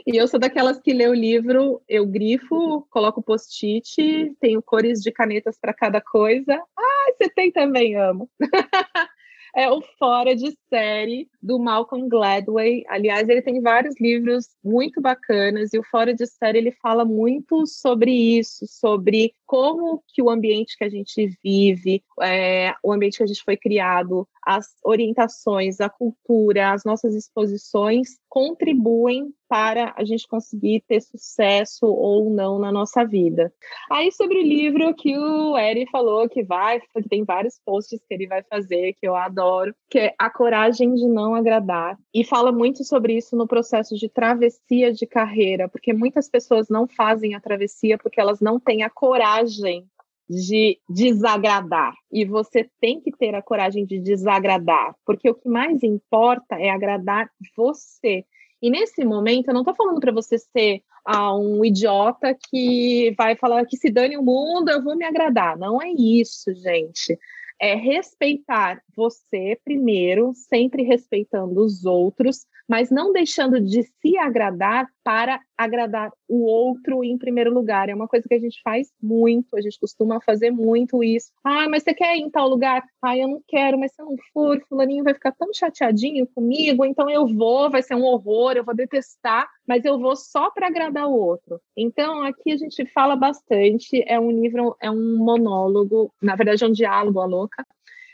e eu sou daquelas que lê o livro, eu grifo, coloco post-it, tenho cores de canetas para cada coisa. Ah, você tem também, amo. [laughs] é o Fora de Série do Malcolm Gladwell. Aliás, ele tem vários livros muito bacanas e o Fora de Série ele fala muito sobre isso, sobre como que o ambiente que a gente vive, é, o ambiente que a gente foi criado, as orientações, a cultura, as nossas exposições contribuem para a gente conseguir ter sucesso ou não na nossa vida. Aí sobre o livro que o Eri falou que vai, que tem vários posts que ele vai fazer que eu adoro, que é A Coragem de Não Agradar, e fala muito sobre isso no processo de travessia de carreira, porque muitas pessoas não fazem a travessia porque elas não têm a coragem de desagradar. E você tem que ter a coragem de desagradar, porque o que mais importa é agradar você. E nesse momento, eu não estou falando para você ser ah, um idiota que vai falar que se dane o mundo, eu vou me agradar. Não é isso, gente. É respeitar você primeiro, sempre respeitando os outros, mas não deixando de se agradar para agradar o outro em primeiro lugar. É uma coisa que a gente faz muito, a gente costuma fazer muito isso. Ah, mas você quer ir em tal lugar? Ah, eu não quero, mas se eu não for, fulaninho vai ficar tão chateadinho comigo, então eu vou, vai ser um horror, eu vou detestar, mas eu vou só para agradar o outro. Então, aqui a gente fala bastante, é um livro, é um monólogo, na verdade é um diálogo, a louca,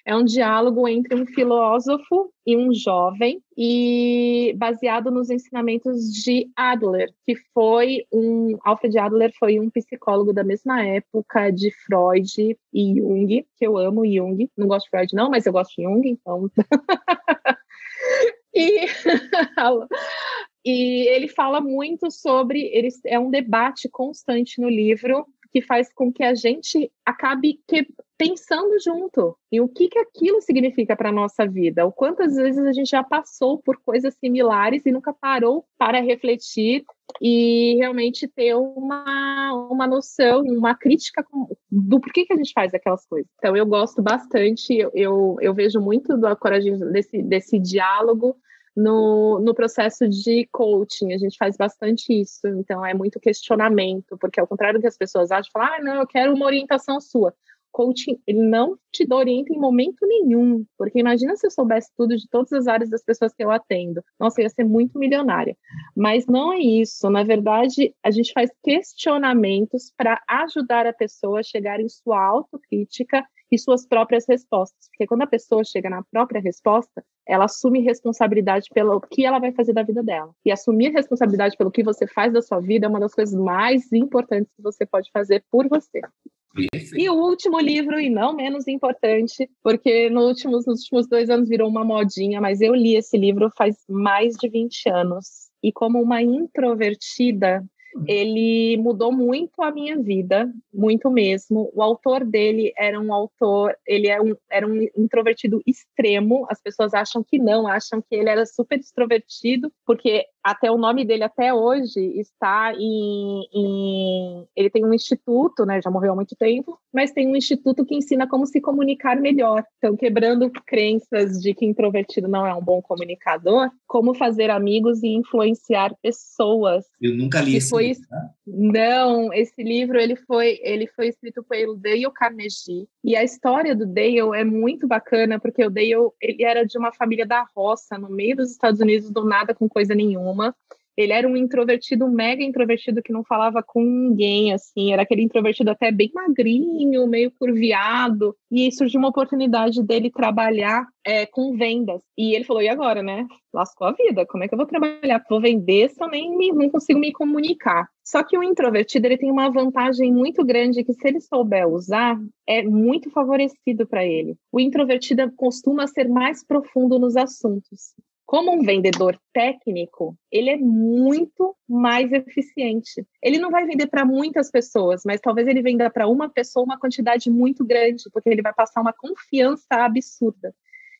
é um diálogo entre um filósofo e um jovem, e baseado nos ensinamentos de Adler, que foi um. Alfred Adler foi um psicólogo da mesma época de Freud e Jung, que eu amo Jung. Não gosto de Freud, não, mas eu gosto de Jung, então. [laughs] e. [laughs] E ele fala muito sobre, ele, é um debate constante no livro que faz com que a gente acabe que, pensando junto e o que, que aquilo significa para a nossa vida. O quantas vezes a gente já passou por coisas similares e nunca parou para refletir e realmente ter uma, uma noção, uma crítica do porquê que a gente faz aquelas coisas. Então, eu gosto bastante, eu, eu, eu vejo muito da coragem desse, desse diálogo no, no processo de coaching, a gente faz bastante isso, então é muito questionamento, porque ao contrário do que as pessoas acham, falam, ah, não, eu quero uma orientação sua coaching, ele não te orienta em momento nenhum, porque imagina se eu soubesse tudo de todas as áreas das pessoas que eu atendo. Nossa, eu ia ser muito milionária. Mas não é isso. Na verdade, a gente faz questionamentos para ajudar a pessoa a chegar em sua autocrítica e suas próprias respostas. Porque quando a pessoa chega na própria resposta, ela assume responsabilidade pelo que ela vai fazer da vida dela. E assumir responsabilidade pelo que você faz da sua vida é uma das coisas mais importantes que você pode fazer por você. E o último livro, e não menos importante, porque no últimos, nos últimos dois anos virou uma modinha, mas eu li esse livro faz mais de 20 anos. E como uma introvertida, ele mudou muito a minha vida, muito mesmo. O autor dele era um autor, ele é um, era um introvertido extremo. As pessoas acham que não, acham que ele era super extrovertido, porque até o nome dele até hoje está em, em, ele tem um instituto, né, já morreu há muito tempo, mas tem um instituto que ensina como se comunicar melhor. Então, quebrando crenças de que introvertido não é um bom comunicador, como fazer amigos e influenciar pessoas. Eu nunca li esse foi, livro. Tá? Não, esse livro ele foi ele foi escrito pelo Dale Carnegie. E a história do Dale é muito bacana porque o Dale ele era de uma família da roça no meio dos Estados Unidos do nada com coisa nenhuma Ele era um introvertido, mega introvertido que não falava com ninguém, assim, era aquele introvertido até bem magrinho, meio curviado. E surgiu uma oportunidade dele trabalhar é, com vendas. E ele falou: e agora, né? Lascou a vida, como é que eu vou trabalhar? Vou vender eu nem me, não consigo me comunicar. Só que o introvertido ele tem uma vantagem muito grande que, se ele souber usar, é muito favorecido para ele. O introvertido costuma ser mais profundo nos assuntos. Como um vendedor técnico, ele é muito mais eficiente. Ele não vai vender para muitas pessoas, mas talvez ele venda para uma pessoa uma quantidade muito grande, porque ele vai passar uma confiança absurda.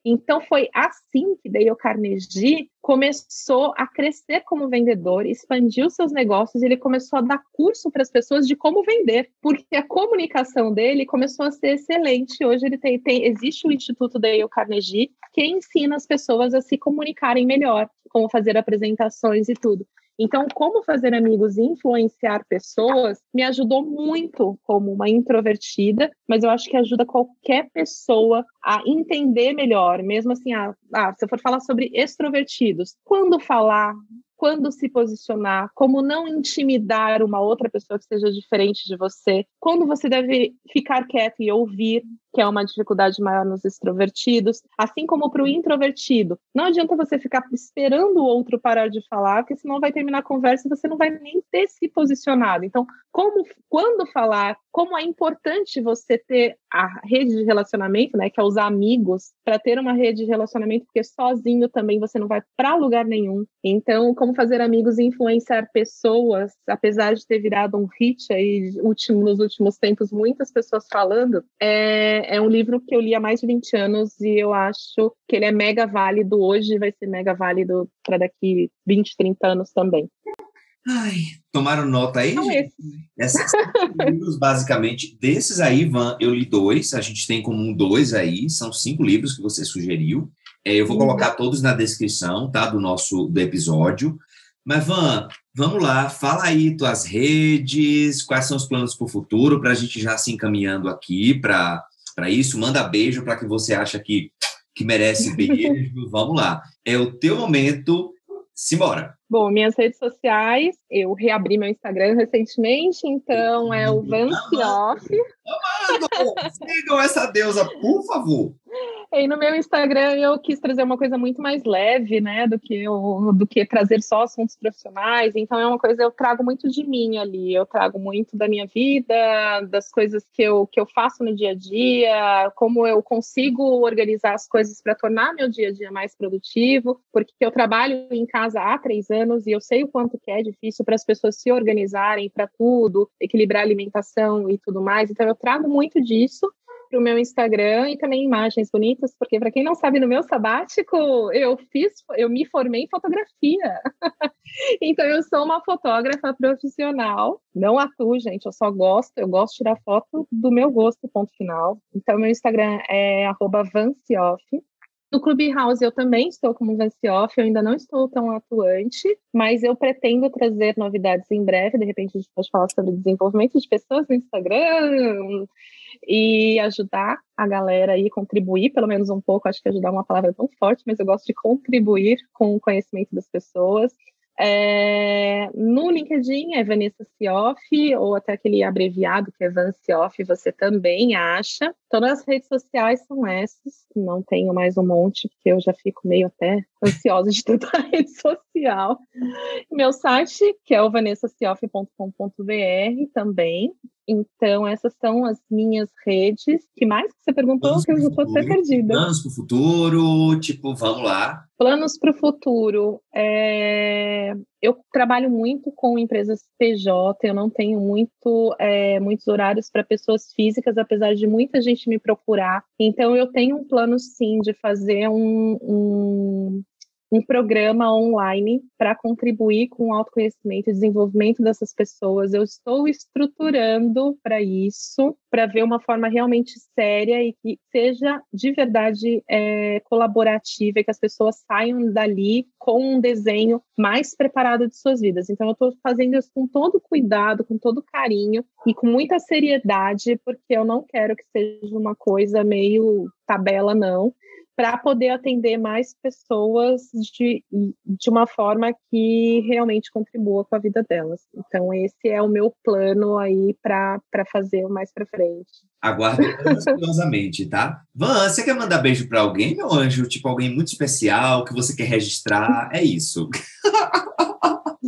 Então foi assim que Dale Carnegie começou a crescer como vendedor, expandiu seus negócios, ele começou a dar curso para as pessoas de como vender, porque a comunicação dele começou a ser excelente. Hoje ele tem, tem existe o Instituto Dale Carnegie que ensina as pessoas a se comunicarem melhor, como fazer apresentações e tudo. Então, como fazer amigos e influenciar pessoas me ajudou muito como uma introvertida, mas eu acho que ajuda qualquer pessoa a entender melhor, mesmo assim, ah, ah, se eu for falar sobre extrovertidos, quando falar, quando se posicionar, como não intimidar uma outra pessoa que seja diferente de você, quando você deve ficar quieto e ouvir, que é uma dificuldade maior nos extrovertidos, assim como para o introvertido. Não adianta você ficar esperando o outro parar de falar, porque senão vai terminar a conversa e você não vai nem ter se posicionado. Então, como, quando falar, como é importante você ter a rede de relacionamento, né, que é usar amigos para ter uma rede de relacionamento, porque sozinho também você não vai para lugar nenhum. Então, como fazer amigos e influenciar pessoas, apesar de ter virado um hit aí último, nos últimos tempos, muitas pessoas falando, é, é um livro que eu li há mais de 20 anos e eu acho que ele é mega válido hoje, vai ser mega válido para daqui 20, 30 anos também. Ai, tomaram nota aí? Não Esses [laughs] livros, basicamente, desses aí, Van, eu li dois, a gente tem como um dois aí, são cinco livros que você sugeriu. É, eu vou uhum. colocar todos na descrição, tá, do nosso do episódio. Mas, Van, vamos lá, fala aí tuas redes, quais são os planos para o futuro, para a gente já se encaminhando aqui para para isso, manda beijo para que você acha que, que merece [laughs] beijo. Vamos lá. É o teu momento. Simbora. Bom, minhas redes sociais, eu reabri meu Instagram recentemente, então é o Vance Off. Amado, sigam essa deusa, por favor. E no meu Instagram eu quis trazer uma coisa muito mais leve, né, do que eu, do que trazer só assuntos profissionais. Então é uma coisa eu trago muito de mim ali, eu trago muito da minha vida, das coisas que eu que eu faço no dia a dia, como eu consigo organizar as coisas para tornar meu dia a dia mais produtivo, porque eu trabalho em casa há três anos e eu sei o quanto que é difícil para as pessoas se organizarem para tudo, equilibrar a alimentação e tudo mais. Então eu trago muito disso para o meu Instagram e também imagens bonitas, porque para quem não sabe, no meu sabático eu fiz, eu me formei em fotografia. [laughs] então eu sou uma fotógrafa profissional, não atuo, gente, eu só gosto, eu gosto de tirar foto do meu gosto, ponto final. Então meu Instagram é @vancioff. No Clubhouse eu também estou como Vancioff, eu ainda não estou tão atuante, mas eu pretendo trazer novidades em breve. De repente a gente pode falar sobre desenvolvimento de pessoas no Instagram, e ajudar a galera e contribuir, pelo menos um pouco. Acho que ajudar é uma palavra tão forte, mas eu gosto de contribuir com o conhecimento das pessoas. É, no LinkedIn é Vanessa Sioff, ou até aquele abreviado que é Van Sioff, você também acha. Todas as redes sociais são essas, não tenho mais um monte, porque eu já fico meio até ansiosa de [laughs] tanta rede social. Meu site, que é o vanessacioff.com.br também, então, essas são as minhas redes. que mais que você perguntou? Planos que eu estou até perdida. Planos para o futuro, tipo, vamos lá. Planos para o futuro. É... Eu trabalho muito com empresas PJ, eu não tenho muito, é, muitos horários para pessoas físicas, apesar de muita gente me procurar. Então, eu tenho um plano, sim, de fazer um, um um programa online para contribuir com o autoconhecimento e desenvolvimento dessas pessoas. Eu estou estruturando para isso, para ver uma forma realmente séria e que seja de verdade é, colaborativa e que as pessoas saiam dali com um desenho mais preparado de suas vidas. Então, eu estou fazendo isso com todo cuidado, com todo carinho e com muita seriedade, porque eu não quero que seja uma coisa meio tabela, não para poder atender mais pessoas de, de uma forma que realmente contribua com a vida delas. Então, esse é o meu plano aí para fazer mais para frente. Aguardo ansiosamente, tá? Van, você quer mandar beijo para alguém, meu anjo? Tipo, alguém muito especial que você quer registrar? É isso. [laughs]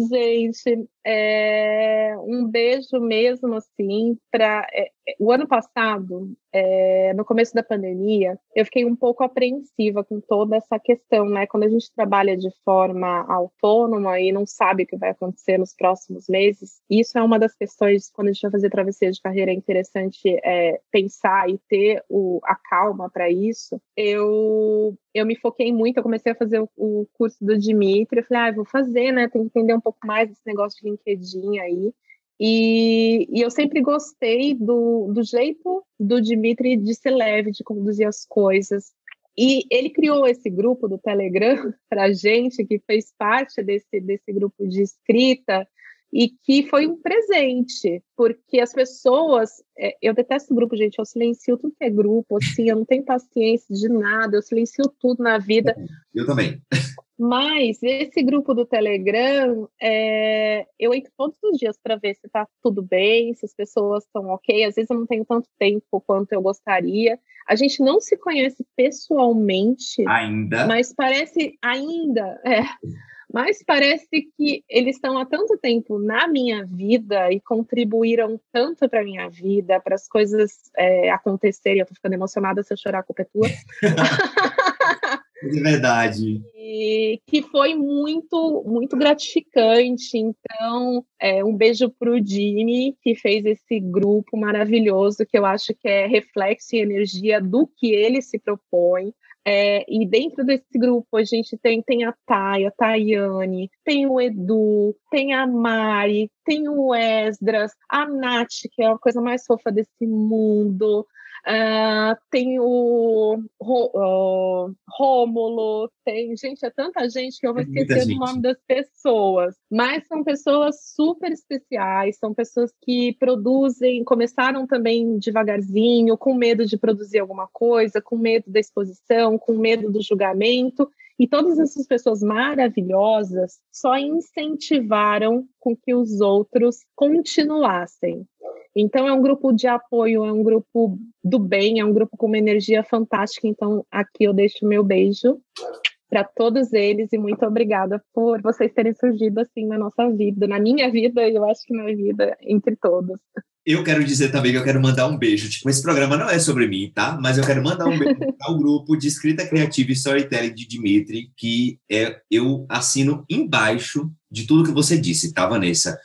Gente, é, um beijo mesmo assim para é, é, o ano passado, é, no começo da pandemia, eu fiquei um pouco apreensiva com toda essa questão, né? Quando a gente trabalha de forma autônoma e não sabe o que vai acontecer nos próximos meses, isso é uma das questões quando a gente vai fazer travessia de carreira é interessante é, pensar e ter o, a calma para isso. Eu eu me foquei muito, eu comecei a fazer o, o curso do Dimitri, eu falei, ah, vou fazer, né? Tem que entender um pouco mais desse negócio de LinkedIn aí. E, e, eu sempre gostei do, do jeito do Dimitri de ser leve, de conduzir as coisas. E ele criou esse grupo do Telegram [laughs] para gente, que fez parte desse, desse grupo de escrita, e que foi um presente, porque as pessoas, é, eu detesto grupo, gente, eu silencio tudo que é grupo, assim, eu não tenho paciência de nada, eu silencio tudo na vida. Eu também. Mas esse grupo do Telegram, é, eu entro todos os dias para ver se está tudo bem, se as pessoas estão ok. Às vezes eu não tenho tanto tempo quanto eu gostaria. A gente não se conhece pessoalmente. Ainda. Mas parece ainda. É, mas parece que eles estão há tanto tempo na minha vida e contribuíram tanto para minha vida, para as coisas é, acontecerem. Eu estou ficando emocionada se eu chorar, a culpa é tua. [laughs] De verdade. E que foi muito, muito gratificante. Então, é, um beijo para o Jimmy, que fez esse grupo maravilhoso, que eu acho que é reflexo e energia do que ele se propõe. É, e dentro desse grupo a gente tem, tem a Thay, a Tayane, tem o Edu, tem a Mari, tem o Esdras, a Nath, que é a coisa mais fofa desse mundo, Uh, tem o uh, Rômulo, tem gente, é tanta gente que eu vou esquecer do nome das pessoas, mas são pessoas super especiais, são pessoas que produzem, começaram também devagarzinho, com medo de produzir alguma coisa, com medo da exposição, com medo do julgamento, e todas essas pessoas maravilhosas só incentivaram com que os outros continuassem. Então, é um grupo de apoio, é um grupo do bem, é um grupo com uma energia fantástica. Então, aqui eu deixo o meu beijo para todos eles e muito obrigada por vocês terem surgido assim na nossa vida, na minha vida e eu acho que na vida entre todos. Eu quero dizer também que eu quero mandar um beijo. Tipo, esse programa não é sobre mim, tá? Mas eu quero mandar um beijo [laughs] ao grupo de escrita criativa e storytelling de Dimitri, que é, eu assino embaixo de tudo que você disse, tá, Vanessa?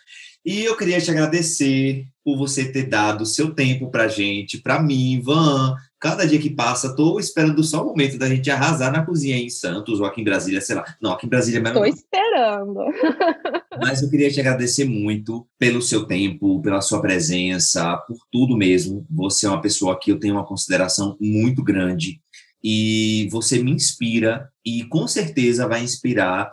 E eu queria te agradecer por você ter dado seu tempo para gente, para mim, Van. Cada dia que passa, estou esperando só o momento da gente arrasar na cozinha em Santos ou aqui em Brasília, sei lá. Não, aqui em Brasília é mesmo. Estou esperando. [laughs] Mas eu queria te agradecer muito pelo seu tempo, pela sua presença, por tudo mesmo. Você é uma pessoa que eu tenho uma consideração muito grande e você me inspira e com certeza vai inspirar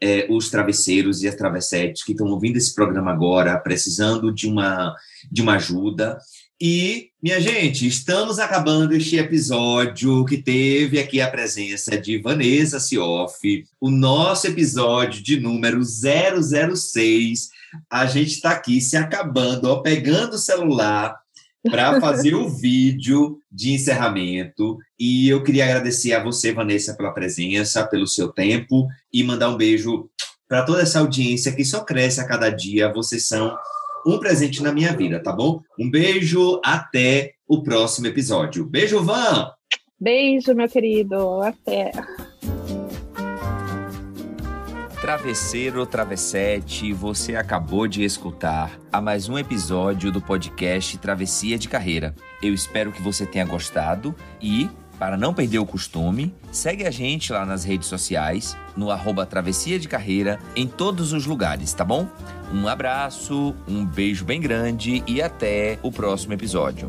é, os travesseiros e as travessetes que estão ouvindo esse programa agora, precisando de uma, de uma ajuda. E, minha gente, estamos acabando este episódio que teve aqui a presença de Vanessa Sioff, o nosso episódio de número 006. A gente está aqui se acabando, ó, pegando o celular para fazer o vídeo de encerramento. E eu queria agradecer a você, Vanessa, pela presença, pelo seu tempo e mandar um beijo para toda essa audiência que só cresce a cada dia. Vocês são um presente na minha vida, tá bom? Um beijo, até o próximo episódio. Beijo, Van! Beijo, meu querido. Até. Travesseiro Travessete, você acabou de escutar a mais um episódio do podcast Travessia de Carreira. Eu espero que você tenha gostado e, para não perder o costume, segue a gente lá nas redes sociais, no arroba Travessia de Carreira, em todos os lugares, tá bom? Um abraço, um beijo bem grande e até o próximo episódio.